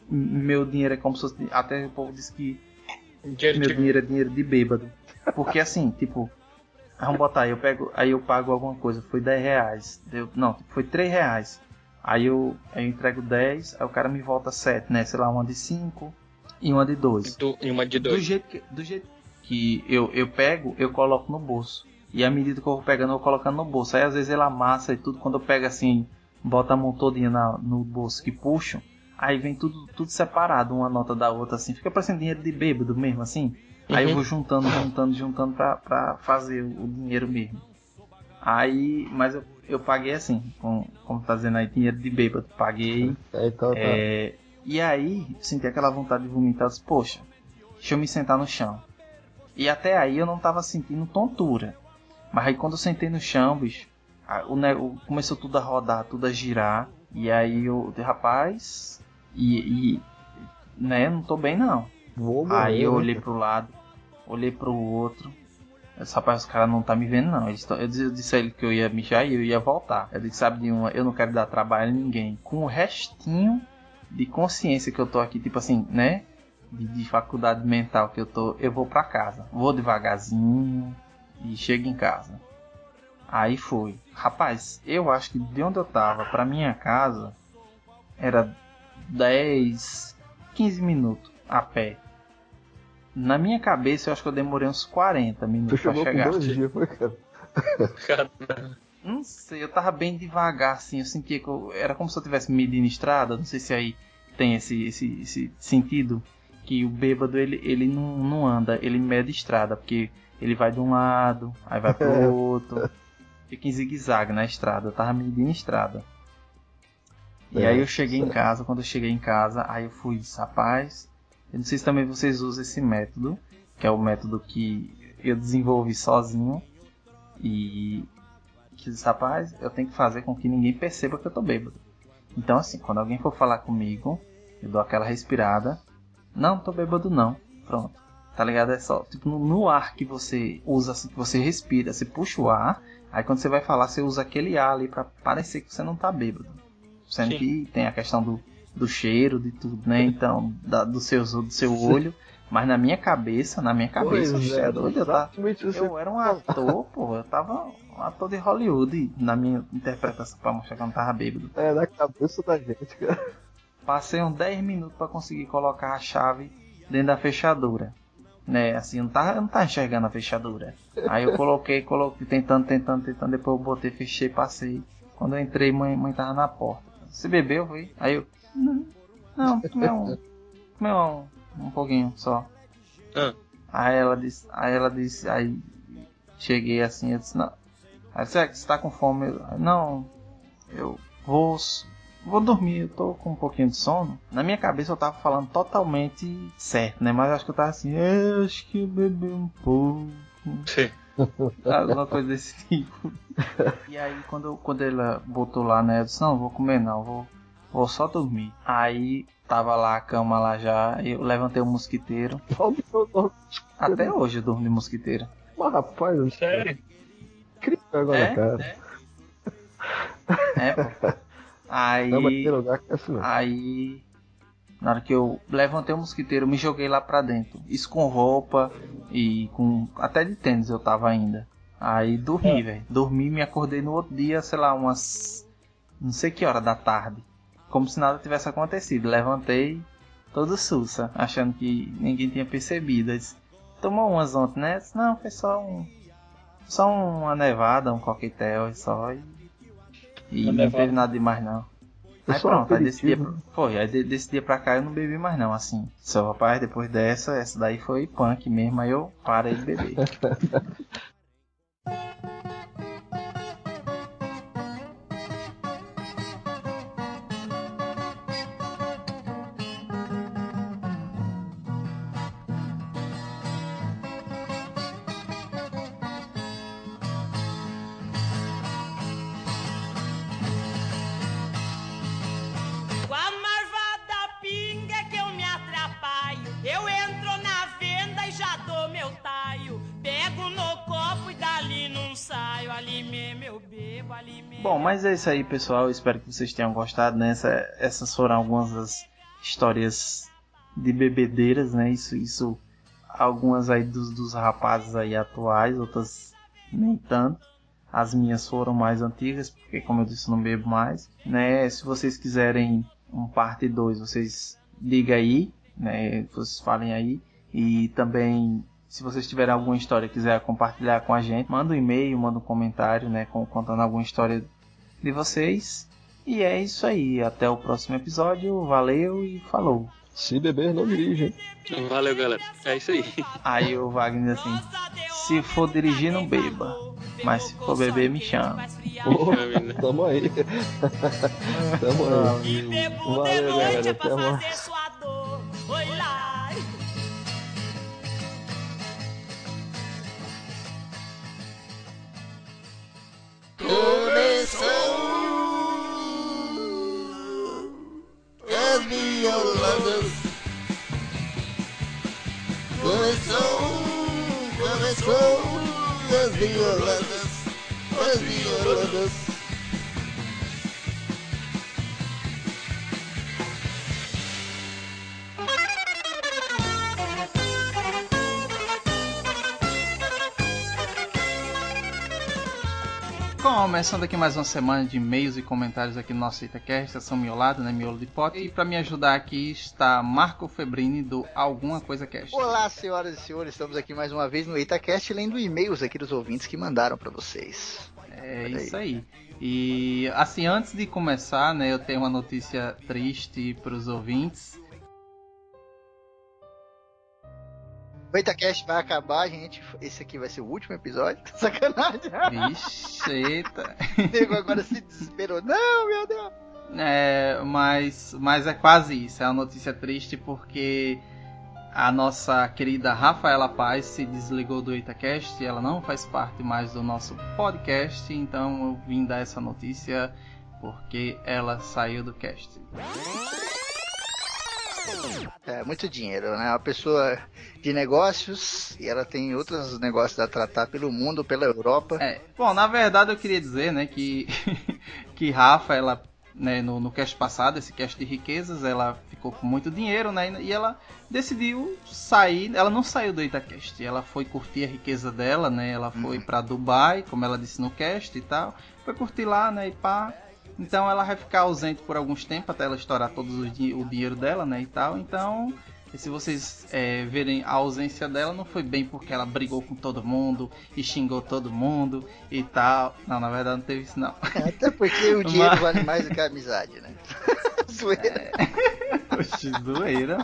meu dinheiro é como se fosse. Até o povo diz que Dinheiro meu de- dinheiro é dinheiro de bêbado. Porque assim, tipo, vamos botar aí, eu pego, aí eu pago alguma coisa, foi 10 reais. Deu, não, foi 3 reais. Aí eu, eu entrego 10, aí o cara me volta 7, né? Sei lá, uma de 5 e uma de 2. do- e uma de Do dois. jeito que, do jeito que eu, eu pego, eu coloco no bolso. E à medida que eu vou pegando, eu vou colocando no bolso. Aí às vezes ele amassa e tudo. Quando eu pego assim, bota a mão todinha na, no bolso que puxo, aí vem tudo, tudo separado, uma nota da outra assim. Fica parecendo dinheiro de bêbado mesmo, assim. Aí eu Uhum. vou juntando, juntando, juntando pra, pra fazer o dinheiro mesmo. Aí, mas eu, eu paguei assim, com, como tá dizendo aí, dinheiro de bêbado. Paguei. É, então tá. É, e aí, senti aquela vontade de vomitar. disse, Poxa, deixa eu me sentar no chão. E até aí eu não tava sentindo tontura. Mas aí quando eu sentei no chão, bicho, o, começou tudo a rodar, tudo a girar. E aí eu, rapaz, e, e né, não tô bem não. Vou morrer, Aí eu né, olhei pro lado, olhei pro outro. Rapaz, os caras não tá me vendo não. Eles eu, disse, a ele que eu ia mijar e eu ia voltar. Eu disse, sabe de uma, eu não quero dar trabalho a ninguém. Com o restinho de consciência que eu tô aqui, tipo assim, né? De, de faculdade mental que eu tô, eu vou pra casa. Vou devagarzinho, e chego em casa. Aí foi. Rapaz, eu acho que de onde eu tava pra minha casa era 10, 15 minutos a pé. Na minha cabeça eu acho que eu demorei uns 40 Tu minutos pra chegou com chegar. dois dias, foi, cara? Não sei, eu tava bem devagar, assim, eu sentia que eu, era como se eu tivesse medindo estrada, não sei se aí tem esse, esse, esse sentido, que o bêbado, ele, ele não, não anda, ele mede estrada, porque ele vai de um lado, aí vai pro outro, fica em zigue-zague na estrada, eu tava medindo estrada. E É, aí eu cheguei em certo. casa, quando eu cheguei em casa, aí eu fui, rapaz, eu não sei se também vocês usam esse método, que é o método que eu desenvolvi sozinho, e que disse, rapaz, eu tenho que fazer com que ninguém perceba que eu tô bêbado. Então assim, quando alguém for falar comigo, eu dou aquela respirada, não, tô bêbado não, pronto. Tá ligado? É só, tipo, no, ar que você usa, assim, que você respira, você puxa o ar, aí quando você vai falar, você usa aquele ar ali pra parecer que você não tá bêbado. Sendo Sim. que tem a questão do, do cheiro, de tudo, né? Então, da- do, seu, do seu olho. Mas na minha cabeça, na minha cabeça, Pois você é doido, eu, tava, eu era um ator, pô, eu tava um ator de Hollywood na minha interpretação pra mostrar que eu não tava bêbado. É na cabeça da gente, cara. Passei uns 10 minutos pra conseguir colocar a chave dentro da fechadura. Né, assim, eu não eu não tava enxergando a fechadura. Aí eu coloquei, coloquei, tentando, tentando, tentando, depois eu botei, fechei, passei. Quando eu entrei, mãe, mãe tava na porta. Você bebeu, foi? Aí eu, não, não, tomei um, tomei um, um pouquinho só. Ah. Aí ela disse, aí ela disse, aí cheguei assim, eu disse, não. Aí você, "É, você tá com fome? Eu, não, eu vou, vou dormir, eu tô com um pouquinho de sono. Na minha cabeça eu tava falando totalmente certo, né? Mas eu acho que eu tava assim, "É, acho que eu bebi um pouco. Sim. Alguma coisa desse tipo. E aí quando, eu- quando ela botou lá, né? Eu disse, não, vou comer não, vou, vou só dormir. Aí tava lá a cama lá já, eu levantei o mosquiteiro. Toma, toma. Até hoje eu durmo de mosquiteiro. Mas rapaz, Sério? incrível agora, É? cara. É, pô. Aí. Não, lugar que é assim. Aí, na hora que eu levantei o mosquiteiro, me joguei lá pra dentro. Isso com roupa e com. Até de tênis eu tava ainda. Aí dormi, É. velho. Dormi me acordei no outro dia, sei lá, umas. Não sei que hora da tarde. Como se nada tivesse acontecido. Levantei todo sussa, achando que ninguém tinha percebido. Eu disse, Tomou umas ontem, né? Disse, Não, foi só um. Só uma nevada, um coquetel e só. E, e não teve nada demais não. Foi Aí só pronto, aí desse dia, foi, aí de- desse dia pra cá eu não bebi mais não, assim. Seu rapaz, depois dessa, essa daí foi punk mesmo, aí eu parei de beber. mas é isso aí, pessoal. Espero que vocês tenham gostado, né? Essa- essas foram algumas das histórias de bebedeiras, né? Isso, isso, algumas aí dos, dos rapazes aí atuais, outras nem tanto. As minhas foram mais antigas, porque como eu disse, não bebo mais, né? Se vocês quiserem um parte 2, vocês digam aí, né? Vocês falem aí. E também, se vocês tiverem alguma história e quiser compartilhar com a gente, manda um e-mail, manda um comentário, né? Contando alguma história de vocês. E é isso aí. Até o próximo episódio. Valeu e falou. Se beber, não dirige, hein? Valeu, galera. É isso aí. Aí o Wagner assim: Se for dirigir, não beba. Mas se for beber, me chama. Né? tamo aí. tamo aí. Valeu, galera, é pra até mais. Começou as violadas. Começou, começou as violadas. As Começando aqui mais uma semana de e-mails e comentários aqui no nosso Itacast, são miolado, né? Miolo de pote. E para me ajudar aqui está Marco Febrini do Alguma Coisa Cast. Olá, senhoras e senhores, estamos aqui mais uma vez no Itacast lendo e-mails aqui dos ouvintes que mandaram para vocês. É isso aí. E assim, antes de começar, né, eu tenho uma notícia triste para os ouvintes. O Itacast vai acabar, gente. Esse aqui vai ser o último episódio. Sacanagem. Vixe, eita. Nego agora se desesperou. Não, meu Deus. É, mas, mas é quase isso. É uma notícia triste porque a nossa querida Rafaela Paz se desligou do Itacast. Ela não faz parte mais do nosso podcast. Então eu vim dar essa notícia porque ela saiu do cast. É muito dinheiro, né? Uma pessoa de negócios e ela tem outros negócios a tratar pelo mundo, pela Europa. É, bom, na verdade eu queria dizer, né, que que Rafa, ela, né, no, no cast passado, esse cast de riquezas, ela ficou com muito dinheiro, né, e ela decidiu sair, ela não saiu do Itacast, ela foi curtir a riqueza dela, né, ela foi Uhum. pra Dubai, como ela disse no cast e tal, foi curtir lá, né, e pá, então ela vai ficar ausente por alguns tempos até ela estourar todo o, di- o dinheiro dela, né, e tal. Então, se vocês é, verem a ausência dela, não foi bem porque ela brigou com todo mundo e xingou todo mundo e tal. Não, na verdade não teve isso não. Até porque o dinheiro Mas- vale mais do que a amizade, né? Zoeira. Oxi, zoeira.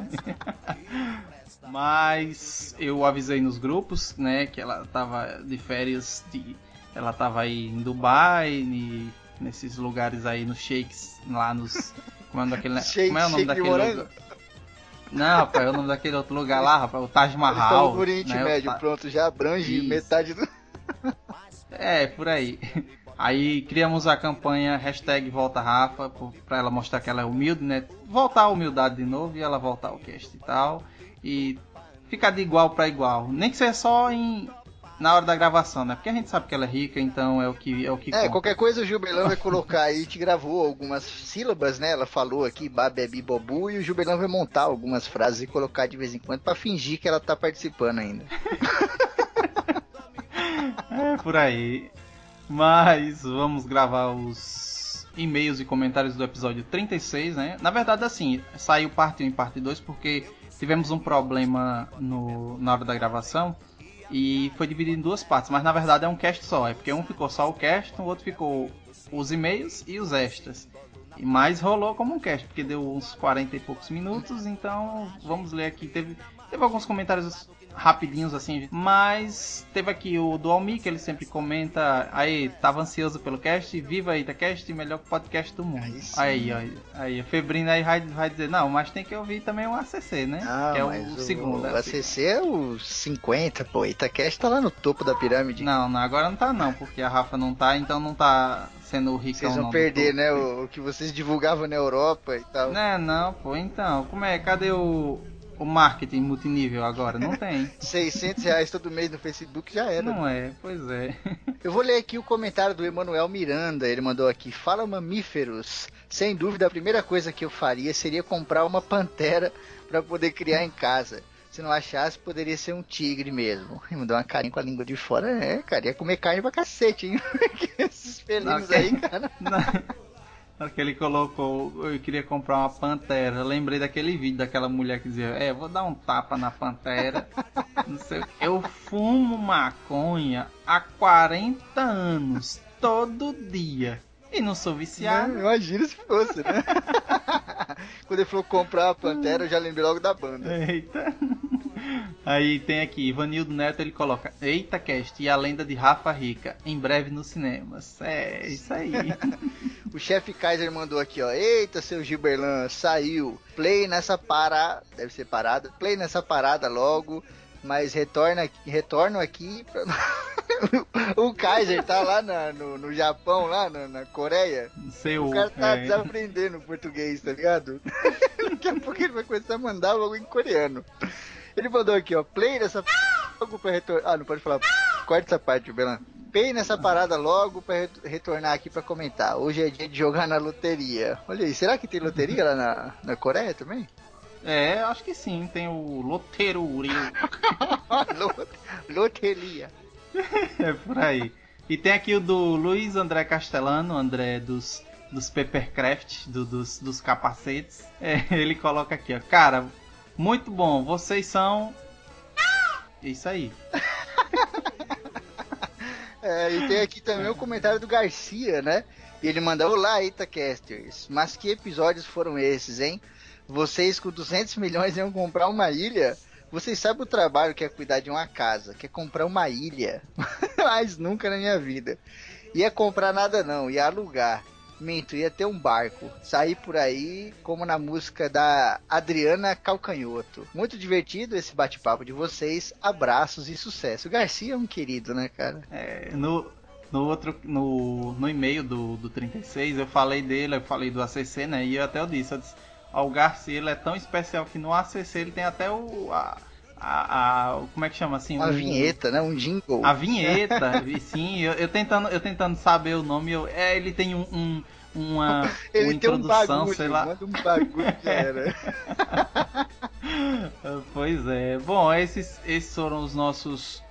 Mas eu avisei nos grupos, né, que ela tava de férias, de, ela tava aí em Dubai, e nesses lugares aí nos shakes, lá nos. Como é o nome daquele, Shake- como é o nome daquele lugar? Não, rapaz, é o nome daquele outro lugar lá, rapaz, o Taj Mahal. estão no Oriente né, o Médio, Ta- pronto, já abrange Isso. metade do. É, por aí. Aí criamos a campanha hashtag Volta Rafa, pra ela mostrar que ela é humilde, né? Voltar a humildade de novo e ela voltar ao cast e tal. E ficar de igual pra igual. Nem que seja só em na hora da gravação, né? Porque a gente sabe que ela é rica, então é o que é o que É, conta. qualquer coisa o Gilberlão vai colocar aí, te gravou algumas sílabas, né? Ela falou aqui, babebi bobu, e o Gilberlão vai montar algumas frases e colocar de vez em quando pra fingir que ela tá participando ainda. É por aí. Mas vamos gravar os e-mails e comentários do episódio 36, né? Na verdade, assim, saiu parte 1 e parte 2 porque tivemos um problema no, na hora da gravação e foi dividido em duas partes, mas na verdade é um cast só. É porque um ficou só o cast, o outro ficou os e-mails e os extras. Mais rolou como um cast, porque deu uns 40 e poucos minutos, então vamos ler aqui. Teve, teve alguns comentários rapidinhos assim, mas teve aqui o do Almi, que ele sempre comenta, aí, tava ansioso pelo cast, viva Itacast, melhor podcast do mundo. Aí. Aí, aí, aí, a Febrina aí vai, vai dizer, não, mas tem que ouvir também o ACC, né? Ah, que é mas o, segundo. O é o ACC é o 50, pô. Itacast tá lá no topo da pirâmide. Não, não, agora não tá não, porque a Rafa não tá, então não tá sendo o ricão Vocês vão não, perder, né? O, o que vocês divulgavam na Europa e tal. Né, não, pô, então, como é, cadê o, o marketing multinível agora? Não tem. 600 reais todo mês no Facebook já era. Não é, pois é. Eu vou ler aqui o comentário do Emanuel Miranda. Ele mandou aqui: Fala mamíferos. Sem dúvida, a primeira coisa que eu faria seria comprar uma pantera para poder criar em casa. Se não achasse, poderia ser um tigre mesmo. Ele mandou uma carinha com a língua de fora. É, cara, ia comer carne pra cacete, hein? Esses felinos Não, aí, cara. Hora que ele colocou, eu queria comprar uma pantera. Eu lembrei daquele vídeo daquela mulher que dizia: É, vou dar um tapa na pantera. Não sei. Eu fumo maconha há 40 anos, todo dia. E não sou viciado. Não, Imagina se fosse, né? Quando ele falou comprar a pantera, eu já lembrei logo da banda. Eita. Aí tem aqui, Ivanildo Neto, ele coloca Eita Cast e a lenda de Rafa Rica, em breve nos cinemas. É, isso aí. O chefe Kaiser mandou aqui, ó. Eita, seu Gilberlan, saiu. Play nessa parada. Deve ser parada. Play nessa parada logo. Mas retorna, retorno aqui. Pra... o Kaiser tá lá na- no, no Japão, lá na, na Coreia. Seu, O cara tá é, desaprendendo português, tá ligado? Daqui a pouco ele vai começar a mandar logo em coreano. Ele mandou aqui, ó. Play nessa logo pra retornar. Ah, não pode falar. Corta essa parte, Belan. Play nessa parada logo pra re- retornar aqui pra comentar. Hoje é dia de jogar na loteria. Olha aí, será que tem loteria lá na, na Coreia também? É, acho que sim, tem o Loteiro. Lot- loteria. É por aí. E tem aqui o do Luiz André Castellano, André dos, dos Papercraft, do, dos, dos capacetes. É, ele coloca aqui, ó. Cara, muito bom, vocês são. Isso aí. É, e tem aqui também o comentário do Garcia, né? E ele manda: Olá, Itacasters, mas que episódios foram esses, hein? Vocês com 200 milhões iam comprar uma ilha? Vocês sabem o trabalho que é cuidar de uma casa, que é comprar uma ilha. mas nunca na minha vida. Ia comprar nada não, ia alugar. Minto, ia ter um barco. Sair por aí, como na música da Adriana Calcanhoto. Muito divertido esse bate-papo de vocês. Abraços e sucesso. O Garcia é um querido, né, cara? É, no, no outro no, no e-mail do, do 36 eu falei dele, eu falei do ACC, né? E eu até eu disse, eu disse ó, o Garcia ele é tão especial que no ACC ele tem até o a, a, a como é que chama assim? Uma um- vinheta, né? Um jingle. A vinheta, sim, eu, eu tentando eu tentando saber o nome, eu, é, ele tem um, um uma, Ele uma tem um introdução, bagulho, sei lá. manda um bagulho que era. Pois é. Bom, esses, esses foram os nossos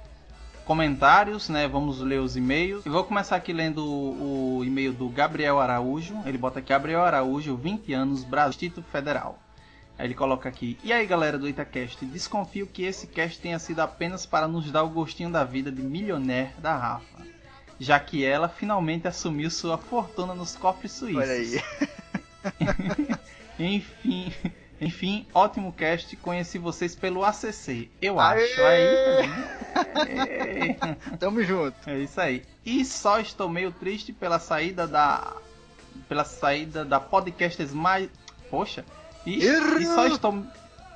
comentários, né? Vamos ler os e-mails. Eu vou começar aqui lendo o, o e-mail do Gabriel Araújo. Ele bota aqui Gabriel Araújo, 20 anos, Brasil, Distrito Federal. Aí ele coloca aqui: E aí, galera do Itacast, desconfio que esse cast tenha sido apenas para nos dar o gostinho da vida de milionaire da Rafa, já que ela finalmente assumiu sua fortuna nos cofres suíços. Olha aí. Enfim, enfim, ótimo cast. Conheci vocês pelo ACC, eu Aê! acho. Aí, Tamo junto. é isso aí. E só estou meio triste pela saída da pela saída da podcasters mais, poxa, e, e só estou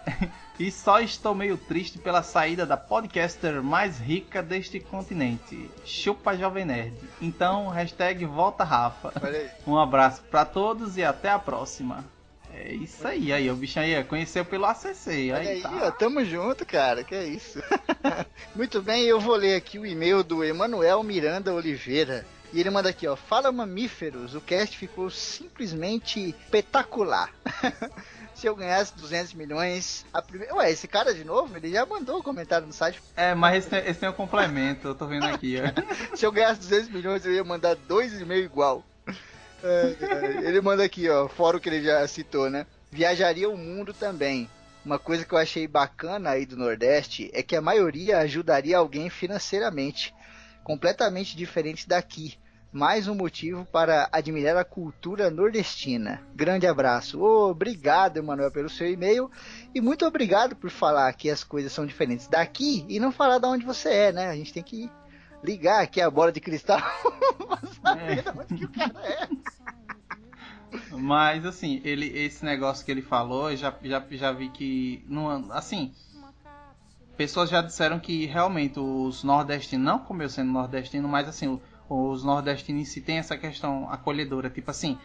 e só estou meio triste pela saída da podcaster mais rica deste continente. Chupa Jovem Nerd. Então, hashtag volta Rafa. Um abraço pra todos e até a próxima. É isso aí, aí, o bicho aí conheceu pelo ACC. Aí, aí, tá. ó, tamo junto, cara, que é isso. Muito bem, eu vou ler aqui o e-mail do Emanuel Miranda Oliveira. E ele manda aqui, ó, fala mamíferos, o cast ficou simplesmente espetacular. Se eu ganhasse 200 milhões, a primeira... Ué, esse cara de novo, ele já mandou um comentário no site. É, mas esse tem, esse tem um complemento, eu tô vendo aqui, ó. Se eu ganhasse 200 milhões, eu ia mandar dois e-mails igual. É, ele manda aqui, ó, fora o que ele já citou, né? Viajaria o mundo também. Uma coisa que eu achei bacana aí do Nordeste é que a maioria ajudaria alguém financeiramente, completamente diferente daqui. Mais um motivo para admirar a cultura nordestina. Grande abraço. Ô, obrigado, Emanuel, pelo seu e-mail. E muito obrigado por falar que as coisas são diferentes daqui e não falar de onde você é, né? A gente tem que ligar aqui a bola de cristal onde que o cara é. Mas assim, ele, esse negócio que ele falou, eu já, já, já vi que. Não, assim. Pessoas já disseram que realmente os nordestinos, não como eu sendo nordestino, mas assim, os nordestinos si tem essa questão acolhedora, tipo assim.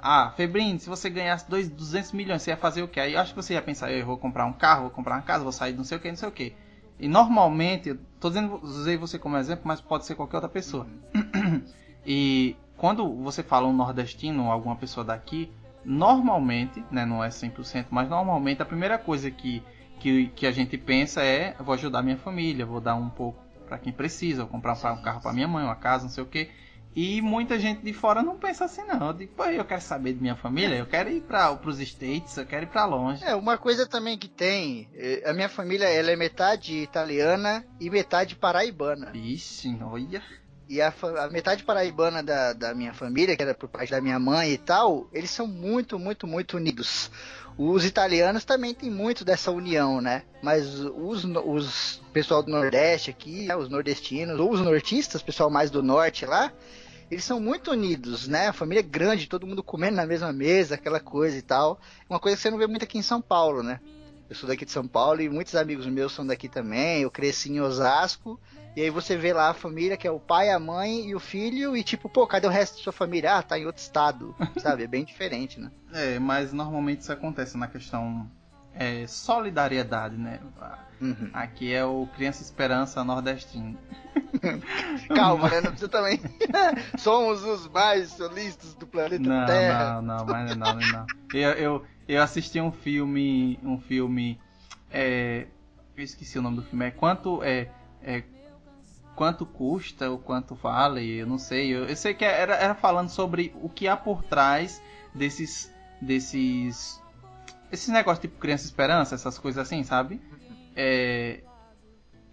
Ah, Febrine, se você ganhasse dois, 200 milhões, você ia fazer o quê? Aí eu acho que você ia pensar, eu vou comprar um carro, vou comprar uma casa, vou sair não sei o que, não sei o que. E normalmente, eu tô dizendo, usei você como exemplo, mas pode ser qualquer outra pessoa. e quando você fala um nordestino ou alguma pessoa daqui, normalmente, né, não é 100%, mas normalmente a primeira coisa que, que, que a gente pensa é: vou ajudar minha família, vou dar um pouco para quem precisa, vou comprar um carro para minha mãe, uma casa, não sei o que. E muita gente de fora não pensa assim, não. Eu digo, pô, eu quero saber de minha família, eu quero ir para os States, eu quero ir para longe. É, uma coisa também que tem, eh, a minha família ela é metade italiana e metade paraibana. Ixi, olha. E a, a metade paraibana da, da minha família, que era por parte da minha mãe e tal, eles são muito, muito, muito unidos. Os italianos também têm muito dessa união, né? Mas os, os pessoal do Nordeste aqui, né, os nordestinos, ou os nortistas, pessoal mais do norte lá, eles são muito unidos, né? A família é grande, todo mundo comendo na mesma mesa, aquela coisa e tal. Uma coisa que você não vê muito aqui em São Paulo, né? Eu sou daqui de São Paulo e muitos amigos meus são daqui também. Eu cresci em Osasco. E aí você vê lá a família, que é o pai, a mãe e o filho, e tipo, pô, cadê o resto da sua família? Ah, tá em outro estado, sabe? É bem diferente, né? É, mas normalmente isso acontece na questão é, solidariedade, né? Uhum. Aqui é o Criança Esperança nordestino. Calma, né? Não precisa também. Somos os mais solistas do planeta Não, Terra. não, não, mas não, não. Eu, eu, eu assisti um filme, um filme, é, eu esqueci o nome do filme. É quanto é, é quanto custa, o quanto vale, eu não sei. Eu, eu sei que era, era falando sobre o que há por trás desses. desses. esses negócios tipo Criança Esperança, essas coisas assim, sabe? É,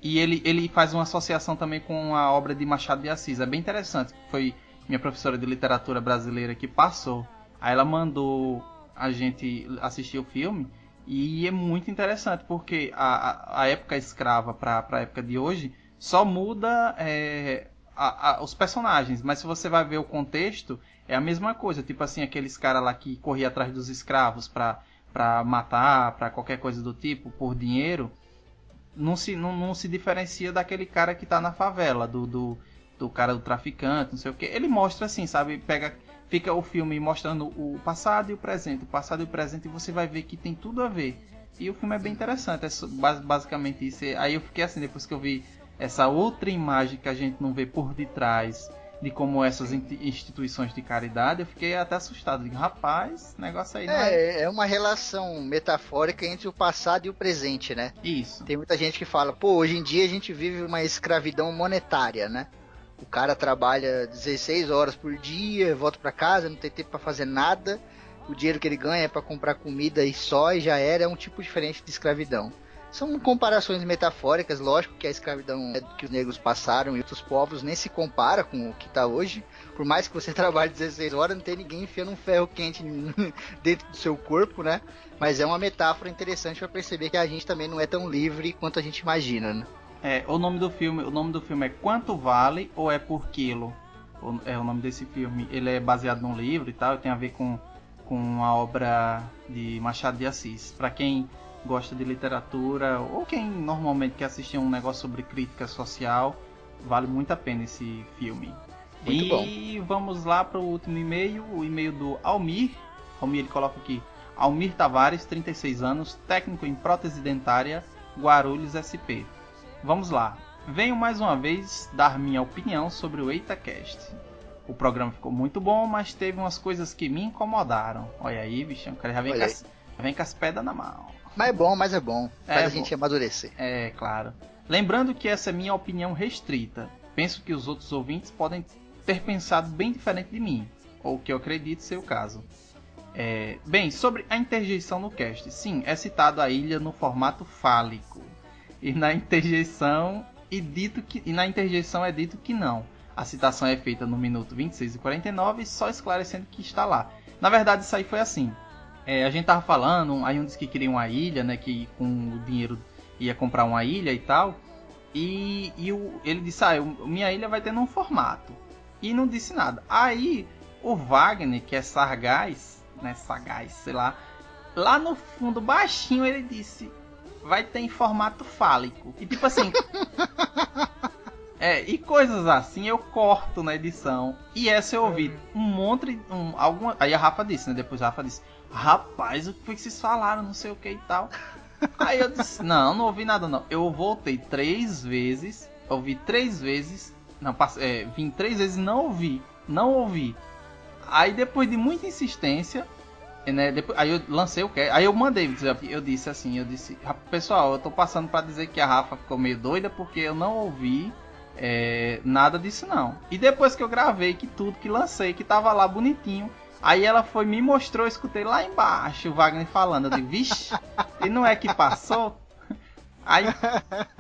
e ele, ele faz uma associação também com a obra de Machado de Assis. É bem interessante. Foi minha professora de literatura brasileira que passou. Aí ela mandou a gente assistir o filme. E é muito interessante, porque a, a, época escrava para a época de hoje só muda é, a, a, os personagens. Mas se você vai ver o contexto, é a mesma coisa. Tipo assim, aqueles caras lá que corriam atrás dos escravos para matar, para qualquer coisa do tipo, por dinheiro não se, não, não se diferencia daquele cara que tá na favela, do, do, do cara do traficante, não sei o que. Ele mostra assim, sabe? Pega, fica o filme mostrando o passado e o presente, o passado e o presente, e você vai ver que tem tudo a ver. E o filme é bem interessante, é basicamente isso. Aí eu fiquei assim, depois que eu vi essa outra imagem que a gente não vê por detrás de como essas instituições de caridade, eu fiquei até assustado. Digo, rapaz, negócio aí não é, é... é uma relação metafórica entre o passado e o presente, né? Isso. Tem muita gente que fala, pô, hoje em dia a gente vive uma escravidão monetária, né? O cara trabalha 16 horas por dia, volta para casa, não tem tempo para fazer nada. O dinheiro que ele ganha é para comprar comida e só e já era, é um tipo diferente de escravidão. São comparações metafóricas, lógico que a escravidão é que os negros passaram e outros povos nem se compara com o que está hoje. Por mais que você trabalhe 16 horas, não tem ninguém enfiando um ferro quente dentro do seu corpo, né? Mas é uma metáfora interessante para perceber que a gente também não é tão livre quanto a gente imagina, né? É, o nome do filme, o nome do filme é Quanto Vale ou é por quilo? É o nome desse filme. Ele é baseado num livro e tal, tem a ver com com a obra de Machado de Assis. Para quem gosta de literatura ou quem normalmente quer assistir um negócio sobre crítica social, vale muito a pena esse filme. Muito e bom. vamos lá para o último e-mail, o e-mail do Almir. Almir ele coloca aqui: Almir Tavares, 36 anos, técnico em prótese dentária, Guarulhos SP. Vamos lá. Venho mais uma vez dar minha opinião sobre o EitaCast. O programa ficou muito bom, mas teve umas coisas que me incomodaram. Olha aí, bichão, o cara já vem, com as, vem com as pedras na mão. Mas é bom, mas é bom. Faz é a gente amadurecer. É, claro. Lembrando que essa é minha opinião restrita. Penso que os outros ouvintes podem ter pensado bem diferente de mim, ou que eu acredito ser o caso. É, bem, sobre a interjeição no cast. Sim, é citado a ilha no formato fálico. E na interjeição e dito que e na interjeição é dito que não. A citação é feita no minuto 26 e 49, só esclarecendo que está lá. Na verdade, isso aí foi assim. É, a gente tava falando, aí um disse que queria uma ilha, né? Que com o dinheiro ia comprar uma ilha e tal. E, e o, ele disse, ah, eu, minha ilha vai ter num formato. E não disse nada. Aí o Wagner, que é sagaz, né? Sagaz, sei lá. Lá no fundo, baixinho, ele disse, vai ter em formato fálico. E tipo assim. É, e coisas assim eu corto na edição. E essa eu ouvi um monte. Um, alguma, aí a Rafa disse, né? Depois a Rafa disse: Rapaz, o que foi que vocês falaram? Não sei o que e tal. Aí eu disse: Não, não ouvi nada não. Eu voltei três vezes. Ouvi três vezes. Não, é, vim três vezes não ouvi. Não ouvi. Aí depois de muita insistência. Né, depois, aí eu lancei o que? Aí eu mandei, eu disse assim, eu disse, pessoal, eu tô passando para dizer que a Rafa ficou meio doida porque eu não ouvi é, nada disso não. E depois que eu gravei, que tudo, que lancei, que tava lá bonitinho. Aí ela foi, me mostrou, escutei lá embaixo o Wagner falando. Eu disse, vixe, e não é que passou? Aí,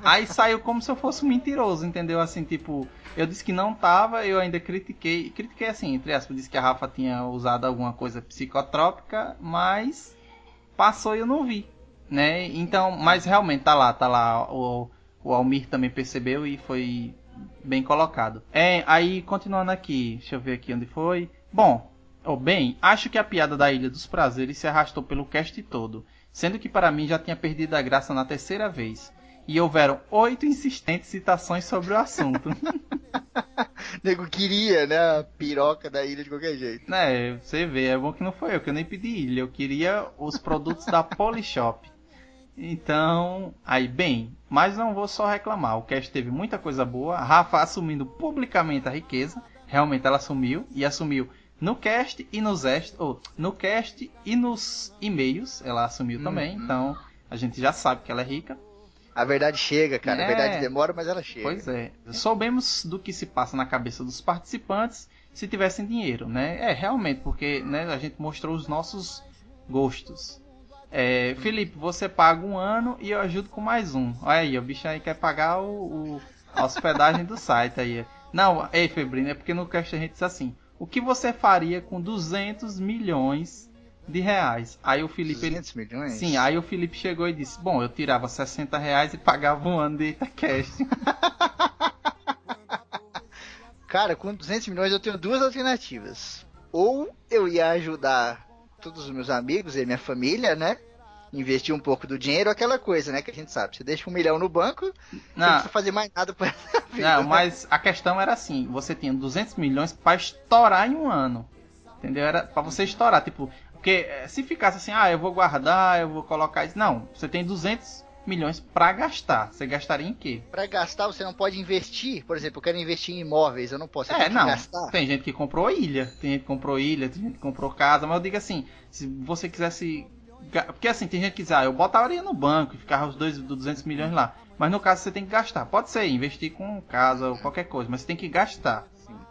aí saiu como se eu fosse um mentiroso, entendeu? Assim, tipo, eu disse que não tava, eu ainda critiquei. Critiquei assim, entre aspas, disse que a Rafa tinha usado alguma coisa psicotrópica, mas passou e eu não vi. Né? Então, mas realmente tá lá, tá lá. O, o Almir também percebeu e foi bem colocado. É, aí continuando aqui, deixa eu ver aqui onde foi. Bom, oh, bem, acho que a piada da Ilha dos Prazeres se arrastou pelo cast todo, sendo que para mim já tinha perdido a graça na terceira vez. E houveram oito insistentes citações sobre o assunto. Nego queria, né? A piroca da ilha de qualquer jeito. É, você vê, é bom que não foi eu, que eu nem pedi ilha. Eu queria os produtos da Polishop. Então, aí bem, mas não vou só reclamar. O cast teve muita coisa boa. A Rafa assumindo publicamente a riqueza. Realmente ela assumiu e assumiu no cast e nos est ou no cast e nos e-mails ela assumiu uhum. também. Então, a gente já sabe que ela é rica. A verdade chega, cara. É. A verdade demora, mas ela chega. Pois é. Soubemos do que se passa na cabeça dos participantes se tivessem dinheiro, né? É, realmente, porque né, a gente mostrou os nossos gostos. É, Felipe, você paga um ano e eu ajudo com mais um. Olha aí, o bicho aí quer pagar o, o- a hospedagem do site aí. Não, ei, Febrino, é porque no cast a gente diz assim: o que você faria com 200 milhões de reais? Aí o Felipe. ele- 200 milhões? Sim, aí o Felipe chegou e disse: Bom, eu tirava 60 reais e pagava um ano de Itacast. Cara, com 200 milhões eu tenho duas alternativas. Ou eu ia ajudar todos os meus amigos e minha família, né? Investir um pouco do dinheiro, aquela coisa, né? Que a gente sabe. Você deixa um milhão no banco, não Não, precisa fazer mais nada pra vida. não, mas a questão era assim: você tinha 200 milhões pra estourar em um ano. Entendeu? Era pra você estourar. Tipo, porque eh, se ficasse assim, ah, eu vou guardar, eu vou colocar isso. Não, você tem 200 milhões pra gastar. Você gastaria em quê? Pra gastar, você não pode investir. Por exemplo, eu quero investir em imóveis, eu não posso. Eu É, não. gastar. Tem gente que comprou ilha, tem gente que comprou ilha, tem gente que comprou casa, mas eu digo assim, se você quisesse. Porque assim, tem gente que diz, ah, eu botaria no banco e ficava os dois dos 200 milhões lá. Mas no caso você tem que gastar. Pode ser, investir com casa ou qualquer coisa, mas você tem que gastar.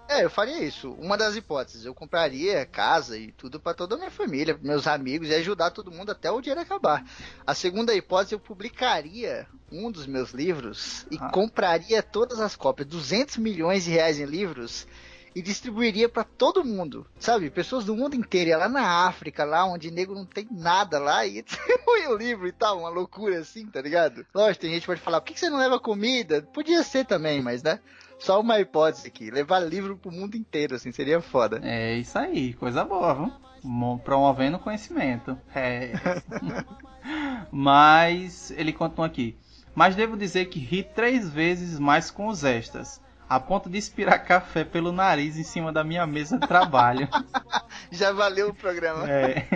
É, eu faria isso. Uma das hipóteses, eu compraria casa e tudo pra toda a minha família, meus amigos e ajudar todo mundo até o dinheiro acabar. A segunda hipótese, eu publicaria um dos meus livros e Ah. compraria todas as cópias, 200 milhões de reais em livros e distribuiria pra todo mundo, sabe? Pessoas do mundo inteiro, ia lá na África, lá onde negro não tem nada lá e distribui o livro e tal, uma loucura assim, tá ligado? Lógico, tem gente que pode falar, por que você não leva comida? Podia ser também, mas né? Só uma hipótese aqui, levar livro pro mundo inteiro, assim, seria foda. É isso aí, coisa boa, viu? Mo- Promovendo conhecimento. É. Mas ele continua aqui. Mas devo dizer que ri três vezes mais com os extras. A ponto de expirar café pelo nariz em cima da minha mesa de trabalho. Já valeu o programa. É.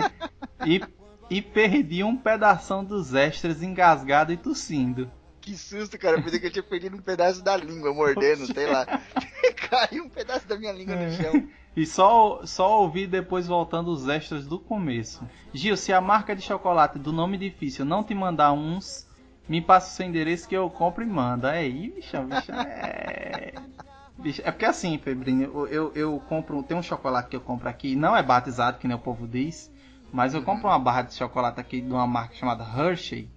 E, e perdi um pedação dos extras engasgado e tossindo. Que susto, cara. Eu pensei que eu tinha perdido um pedaço da língua, mordendo, sei lá. Caiu um pedaço da minha língua no chão. E só, só ouvi depois voltando os extras do começo. Gil, se a marca de chocolate do nome difícil não te mandar uns, me passa o seu endereço que eu compro e manda. É aí, bicha, bicha, é... Bicha, é porque assim, Febrinho, eu, eu, eu compro, tem um chocolate que eu compro aqui, não é batizado, que nem o povo diz, mas eu compro uma barra de chocolate aqui de uma marca chamada Hershey,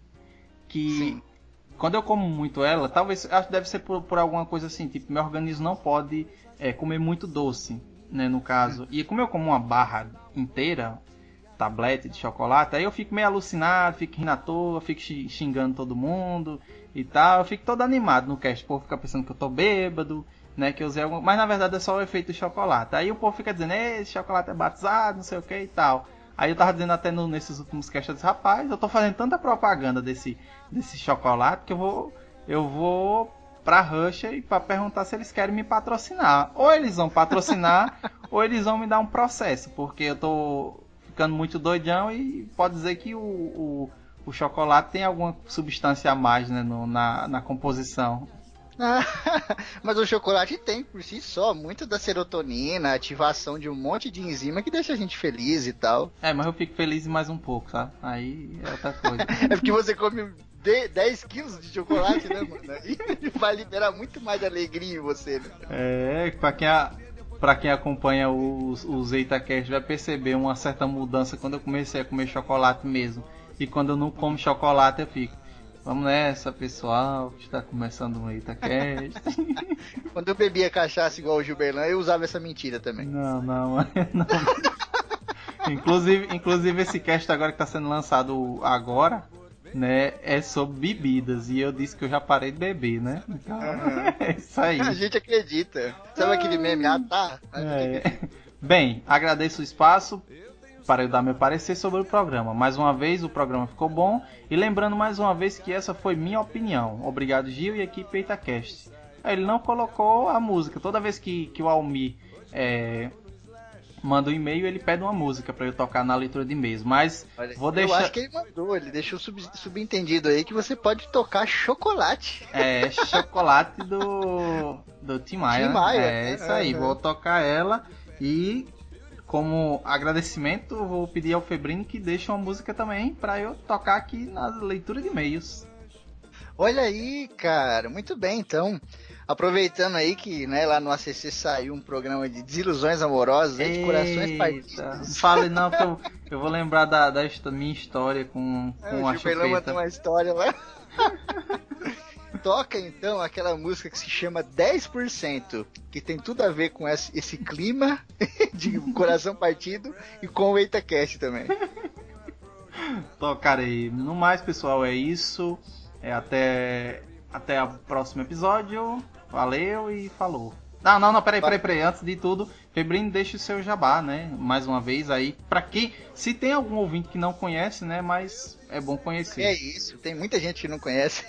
que Sim. quando eu como muito ela, talvez, acho que deve ser por, por alguma coisa assim, tipo, meu organismo não pode é, comer muito doce, né, no caso. E como eu como uma barra inteira, tablete de chocolate, aí eu fico meio alucinado, fico rindo à toa, fico xi- xingando todo mundo e tal, eu fico todo animado no cast, o povo fica pensando que eu tô bêbado, né, que eu usei algum... mas na verdade é só o efeito do chocolate. Aí o povo fica dizendo, "Ei, esse chocolate é batizado, não sei o que e tal. Aí eu tava dizendo até no- nesses últimos casts, eu disse, rapaz, eu tô fazendo tanta propaganda desse, desse chocolate que eu vou eu vou pra Russia para perguntar se eles querem me patrocinar. Ou eles vão patrocinar ou eles vão me dar um processo, porque eu tô ficando muito doidão e pode dizer que o, o, o chocolate tem alguma substância a mais né, no- na, na composição. Mas o chocolate tem por si só muito da serotonina, ativação de um monte de enzima que deixa a gente feliz e tal. É, mas eu fico feliz mais um pouco, sabe? Aí é outra coisa. É porque você come de- 10 quilos de chocolate, né, mano? Aí vai liberar muito mais alegria em você, né? É, pra quem, a, pra quem acompanha os, os EitaCast vai perceber uma certa mudança quando eu comecei a comer chocolate mesmo. E quando eu não como chocolate eu fico. Vamos nessa, pessoal, que está começando um EitaCast. Quando eu bebia cachaça igual o Gilberlan, eu usava essa mentira também. não, não, não. inclusive, inclusive esse cast agora que está sendo lançado agora, né, é sobre bebidas. E eu disse que eu já parei de beber, né? Então, é isso aí. A gente acredita. Sabe aquele meme? Ah, tá. É. Bem, agradeço o espaço para eu dar meu parecer sobre o programa. Mais uma vez, o programa ficou bom. E lembrando mais uma vez que essa foi minha opinião. Obrigado, Gil e equipe EitaCast. Ele não colocou a música. Toda vez que, que o Almi é, manda um e-mail, ele pede uma música para eu tocar na leitura de e-mails. Mas Olha, vou Eu deixar. acho que ele mandou, ele deixou sub- subentendido aí que você pode tocar chocolate. É chocolate do do Tim Maia. Tim Maia, É né? isso aí, Uhum. vou tocar ela e como agradecimento vou pedir ao Febrino que deixe uma música também para eu tocar aqui na leitura de e-mails. Olha aí, cara, muito bem, então. Aproveitando aí que né, lá no ACC saiu um programa de desilusões amorosas, de corações partidos. Não fale não, que eu, eu vou lembrar da, da minha história com, É, com o a Chupelama tem uma história lá. Toca então aquela música que se chama 10%, que tem tudo a ver com esse, esse clima de coração partido e com o EitaCast também. Tocarei. No mais, pessoal, é isso. É até, até o próximo episódio. Valeu e falou. Não, não, não, peraí, peraí, peraí. Antes de tudo, Febrino, deixa o seu jabá, né? Mais uma vez aí. Pra quem. Se tem algum ouvinte que não conhece, né? Mas é bom conhecer. É isso, tem muita gente que não conhece.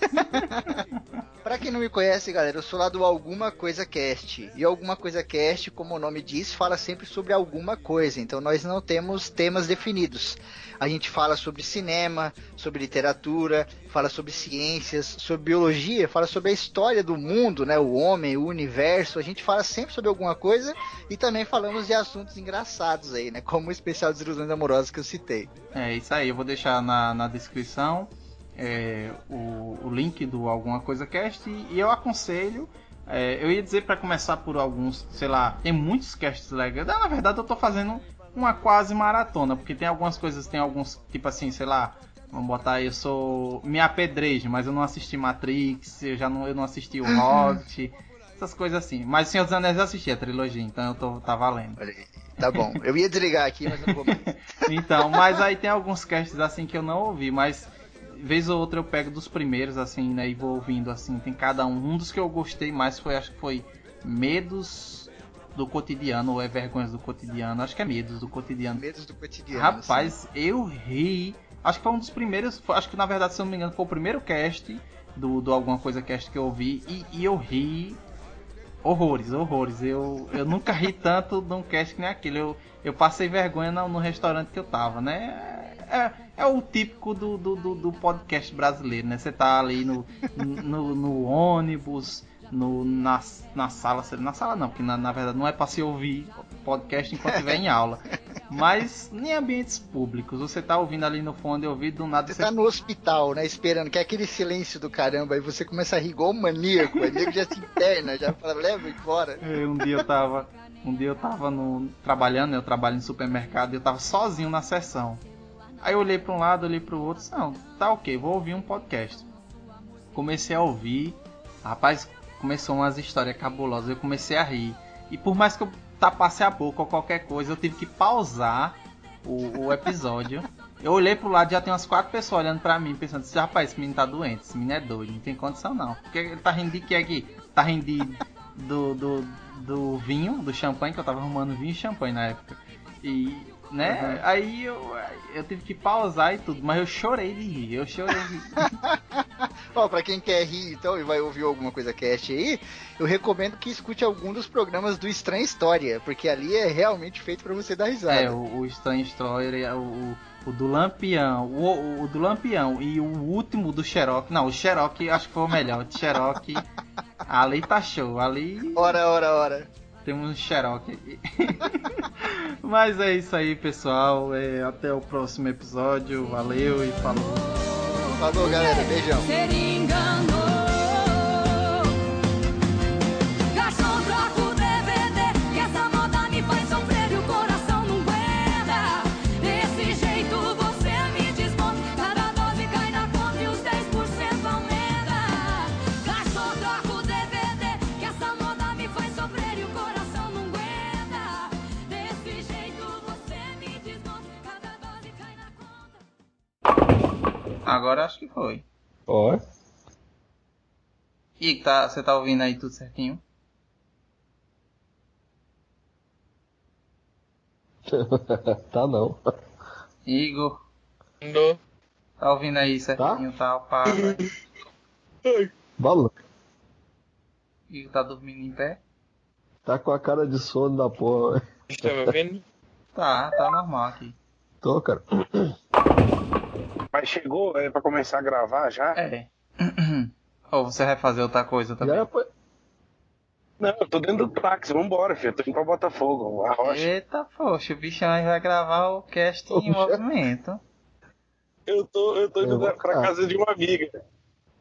pra quem não me conhece, galera, eu sou lá do Alguma Coisa Cast. E Alguma Coisa Cast, como o nome diz, fala sempre sobre alguma coisa. Então nós não temos temas definidos. A gente fala sobre cinema, sobre literatura, fala sobre ciências, sobre biologia, fala sobre a história do mundo, né? O homem, o universo. A gente fala sempre sobre alguma coisa e também falamos de assuntos engraçados aí, né? Como o especial Desilusões Amorosas que eu citei. É isso aí, eu vou deixar na, na descrição é, o, o link do Alguma Coisa Cast e eu aconselho. é, eu ia dizer para começar por alguns, sei lá, tem muitos casts legais. Na verdade, eu tô fazendo uma quase maratona, porque tem algumas coisas, tem alguns, tipo assim, sei lá, vamos botar aí, eu sou. Me apedrejo, mas eu não assisti Matrix, eu já não, eu não assisti o Hobbit, essas coisas assim. Mas Senhor dos Anéis eu assisti a trilogia, então eu tô, tá valendo. Olha aí. Tá bom. Eu ia desligar aqui, mas não vou mais. Então, mas aí tem alguns casts assim que eu não ouvi, mas vez ou outra eu pego dos primeiros assim, né, e vou ouvindo assim, tem cada um. Um dos que eu gostei mais foi acho que foi Medos do Cotidiano ou é Vergonhas do Cotidiano, acho que é Medos do Cotidiano. Medos do cotidiano. Rapaz, eu ri. Acho que foi um dos primeiros, acho que na verdade, se eu não me engano, foi o primeiro cast do, do alguma coisa cast que eu ouvi e, e eu ri horrores, horrores. Eu, eu nunca ri tanto de um cast que nem aquele. Eu, eu passei vergonha no, no restaurante que eu tava, né? É, é o típico do, do, do, do podcast brasileiro, né? Você tá ali no, no, no ônibus, no, na, na sala, na sala não, porque na, na verdade não é pra se ouvir podcast enquanto estiver em aula. Mas em ambientes públicos, você tá ouvindo ali no fone de ouvido, do nada Você tá no hospital, né? Esperando, que é aquele silêncio do caramba, aí você começa a rir igual um maníaco, aí o nego já se interna, já fala, leva embora. É, um dia eu tava. Um dia eu tava no, trabalhando, né, eu trabalho em supermercado e eu tava sozinho na sessão. Aí eu olhei pra um lado, olhei pro outro, não, tá ok, vou ouvir um podcast. Comecei a ouvir, rapaz, começou umas histórias cabulosas, eu comecei a rir. E por mais que eu tapasse a boca ou qualquer coisa, eu tive que pausar o, o episódio. Eu olhei pro lado já tem umas quatro pessoas olhando pra mim, pensando, "Esse rapaz, esse menino tá doente, esse menino é doido, não tem condição não. Porque ele tá rindo de que aqui? Tá rindo de, do, do, do vinho, do champanhe, que eu tava arrumando vinho e champanhe na época. E, né, aí eu, eu tive que pausar e tudo, mas eu chorei de rir, eu chorei de rir. Ó, pra quem quer rir então e vai ouvir alguma coisa cast aí, eu recomendo que escute algum dos programas do Estranha História, porque ali é realmente feito pra você dar risada. É, o, o é o, o, o do Lampião, o, o do Lampião e o último do Xerox. Não, o Xerox acho que foi o melhor. O Xerox, ali tá show, ali Ora, ora, ora. Temos um Xerox aqui. Mas é isso aí, pessoal. É, até o próximo episódio. Valeu e falou. Falou, galera. Beijão. Agora acho que foi. Ó, E tá, você tá ouvindo aí tudo certinho? tá não. Igor, Andou. tá ouvindo aí certinho, tá? Pá, vai. Balu, Igor tá dormindo em pé? tá com a cara de sono da porra. Está me ouvindo? Tá, tá normal aqui. Tô, cara. Mas chegou é, pra começar a gravar já? É. Ou você vai fazer outra coisa também? Já pô. Não, eu tô dentro do táxi, vambora, filho. Eu tô indo pra Botafogo, a rocha. Eita, poxa, o bichão aí vai gravar o cast em Poxa. movimento. Eu tô, eu tô indo Eu vou pra ficar. casa de uma amiga.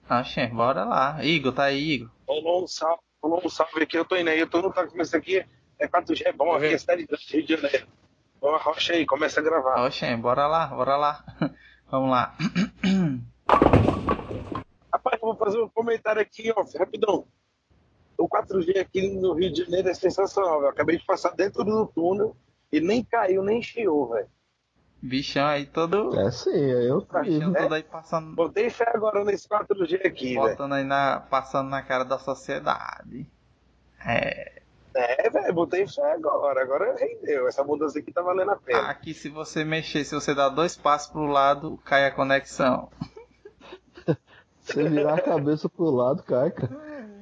Oxê, bora lá. Igor, tá aí, Igor. Rolou um salve, rolou um salve aqui, eu tô indo aí, eu tô no tá começando aqui. É 4G, é bom, aqui é cidade grande, Rio de Janeiro. Ó, rocha aí, começa a gravar. Oxê, bora lá, bora lá. Vamos lá. Rapaz, eu vou fazer um comentário aqui, ó, rapidão. O 4G aqui no Rio de Janeiro é sensacional, velho. Acabei de passar dentro do túnel e nem caiu, nem chiou, velho. Bichão aí todo. É sim, eu Bichão vi. todo aí passando. Botei fé agora nesse 4G aqui, velho. Botando aí na. Passando na cara da sociedade. É. É, velho, botei fé agora. Agora rendeu. Essa mudança aqui tá valendo a pena. Aqui se você mexer, se você dar dois passos pro lado, cai a conexão. Se virar a cabeça pro lado, cai, cara.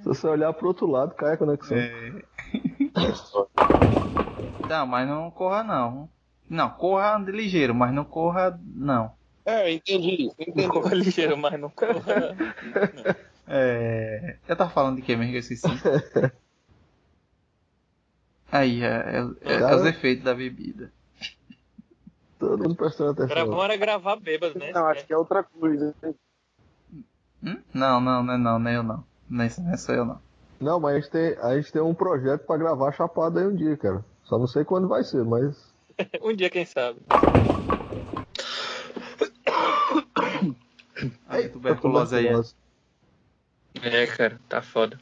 Se você olhar pro outro lado, cai a conexão. É. Não, mas não corra não. Não, corra ligeiro, mas não corra não. É, entendi. entendi. Corra ligeiro, mas não corra. É. Eu tava falando de que mesmo que eu esqueci? Aí, é, é- é- é os efeitos da bebida. Todo mundo prestando Era atenção. bom era gravar bêbado, né? Não, acho que é outra coisa. Hum? Não, não, não é não, nem eu não. Nem não sou eu não. Não, mas a gente, tem, a gente tem um projeto pra gravar Chapada aí um dia, cara. Só não sei quando vai ser, mas. Um dia, quem sabe. Aí, tuberculose aí. é. É, cara, tá foda.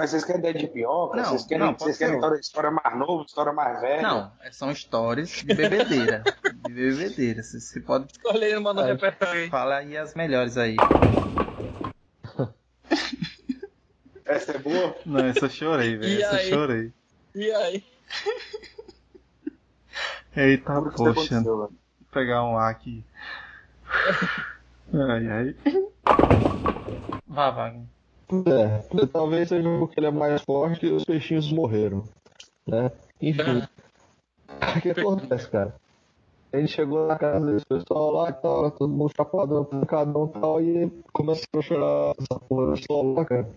Mas vocês querem ideia de pior? Não, vocês querem, não, vocês querem história, história mais nova, história mais velha? Não, são histórias de bebedeira. de bebedeira. Você, você pode Escolhe uma no Aí. repertório aí. falar aí as melhores aí. Essa é boa? Não, essa eu chorei, velho. E Essa eu aí? chorei. E aí? Eita, Por poxa. Vou pegar um ar aqui. Ai, ai. Vá, Wagner. É, talvez seja porque ele é mais forte e os peixinhos morreram. Né? Enfim. O que acontece, cara? A gente chegou na casa desse pessoal lá e tal, todo mundo chapadão, pancadão e tal, e começou a chorar essa porra sol lá, cara.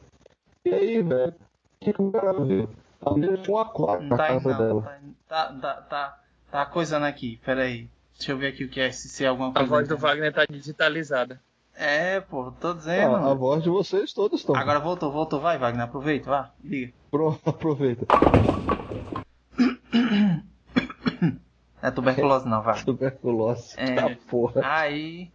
E aí, velho, o que, que o cara viu? A menina tinha um aquário Não na tá casa não. dela. Tá, tá, tá, tá, tá coisando aqui. Pera aí. Deixa eu ver aqui o que é, se, se é alguma A coisa. voz do Wagner tá digitalizada. É, pô, tô dizendo. Ah, a voz de vocês todos estão. Agora voltou, voltou. Vai, Wagner, aproveita, vá. Liga. Pronto, aproveita. É tuberculose não, vai. Tuberculose. É. Tá porra. Aí,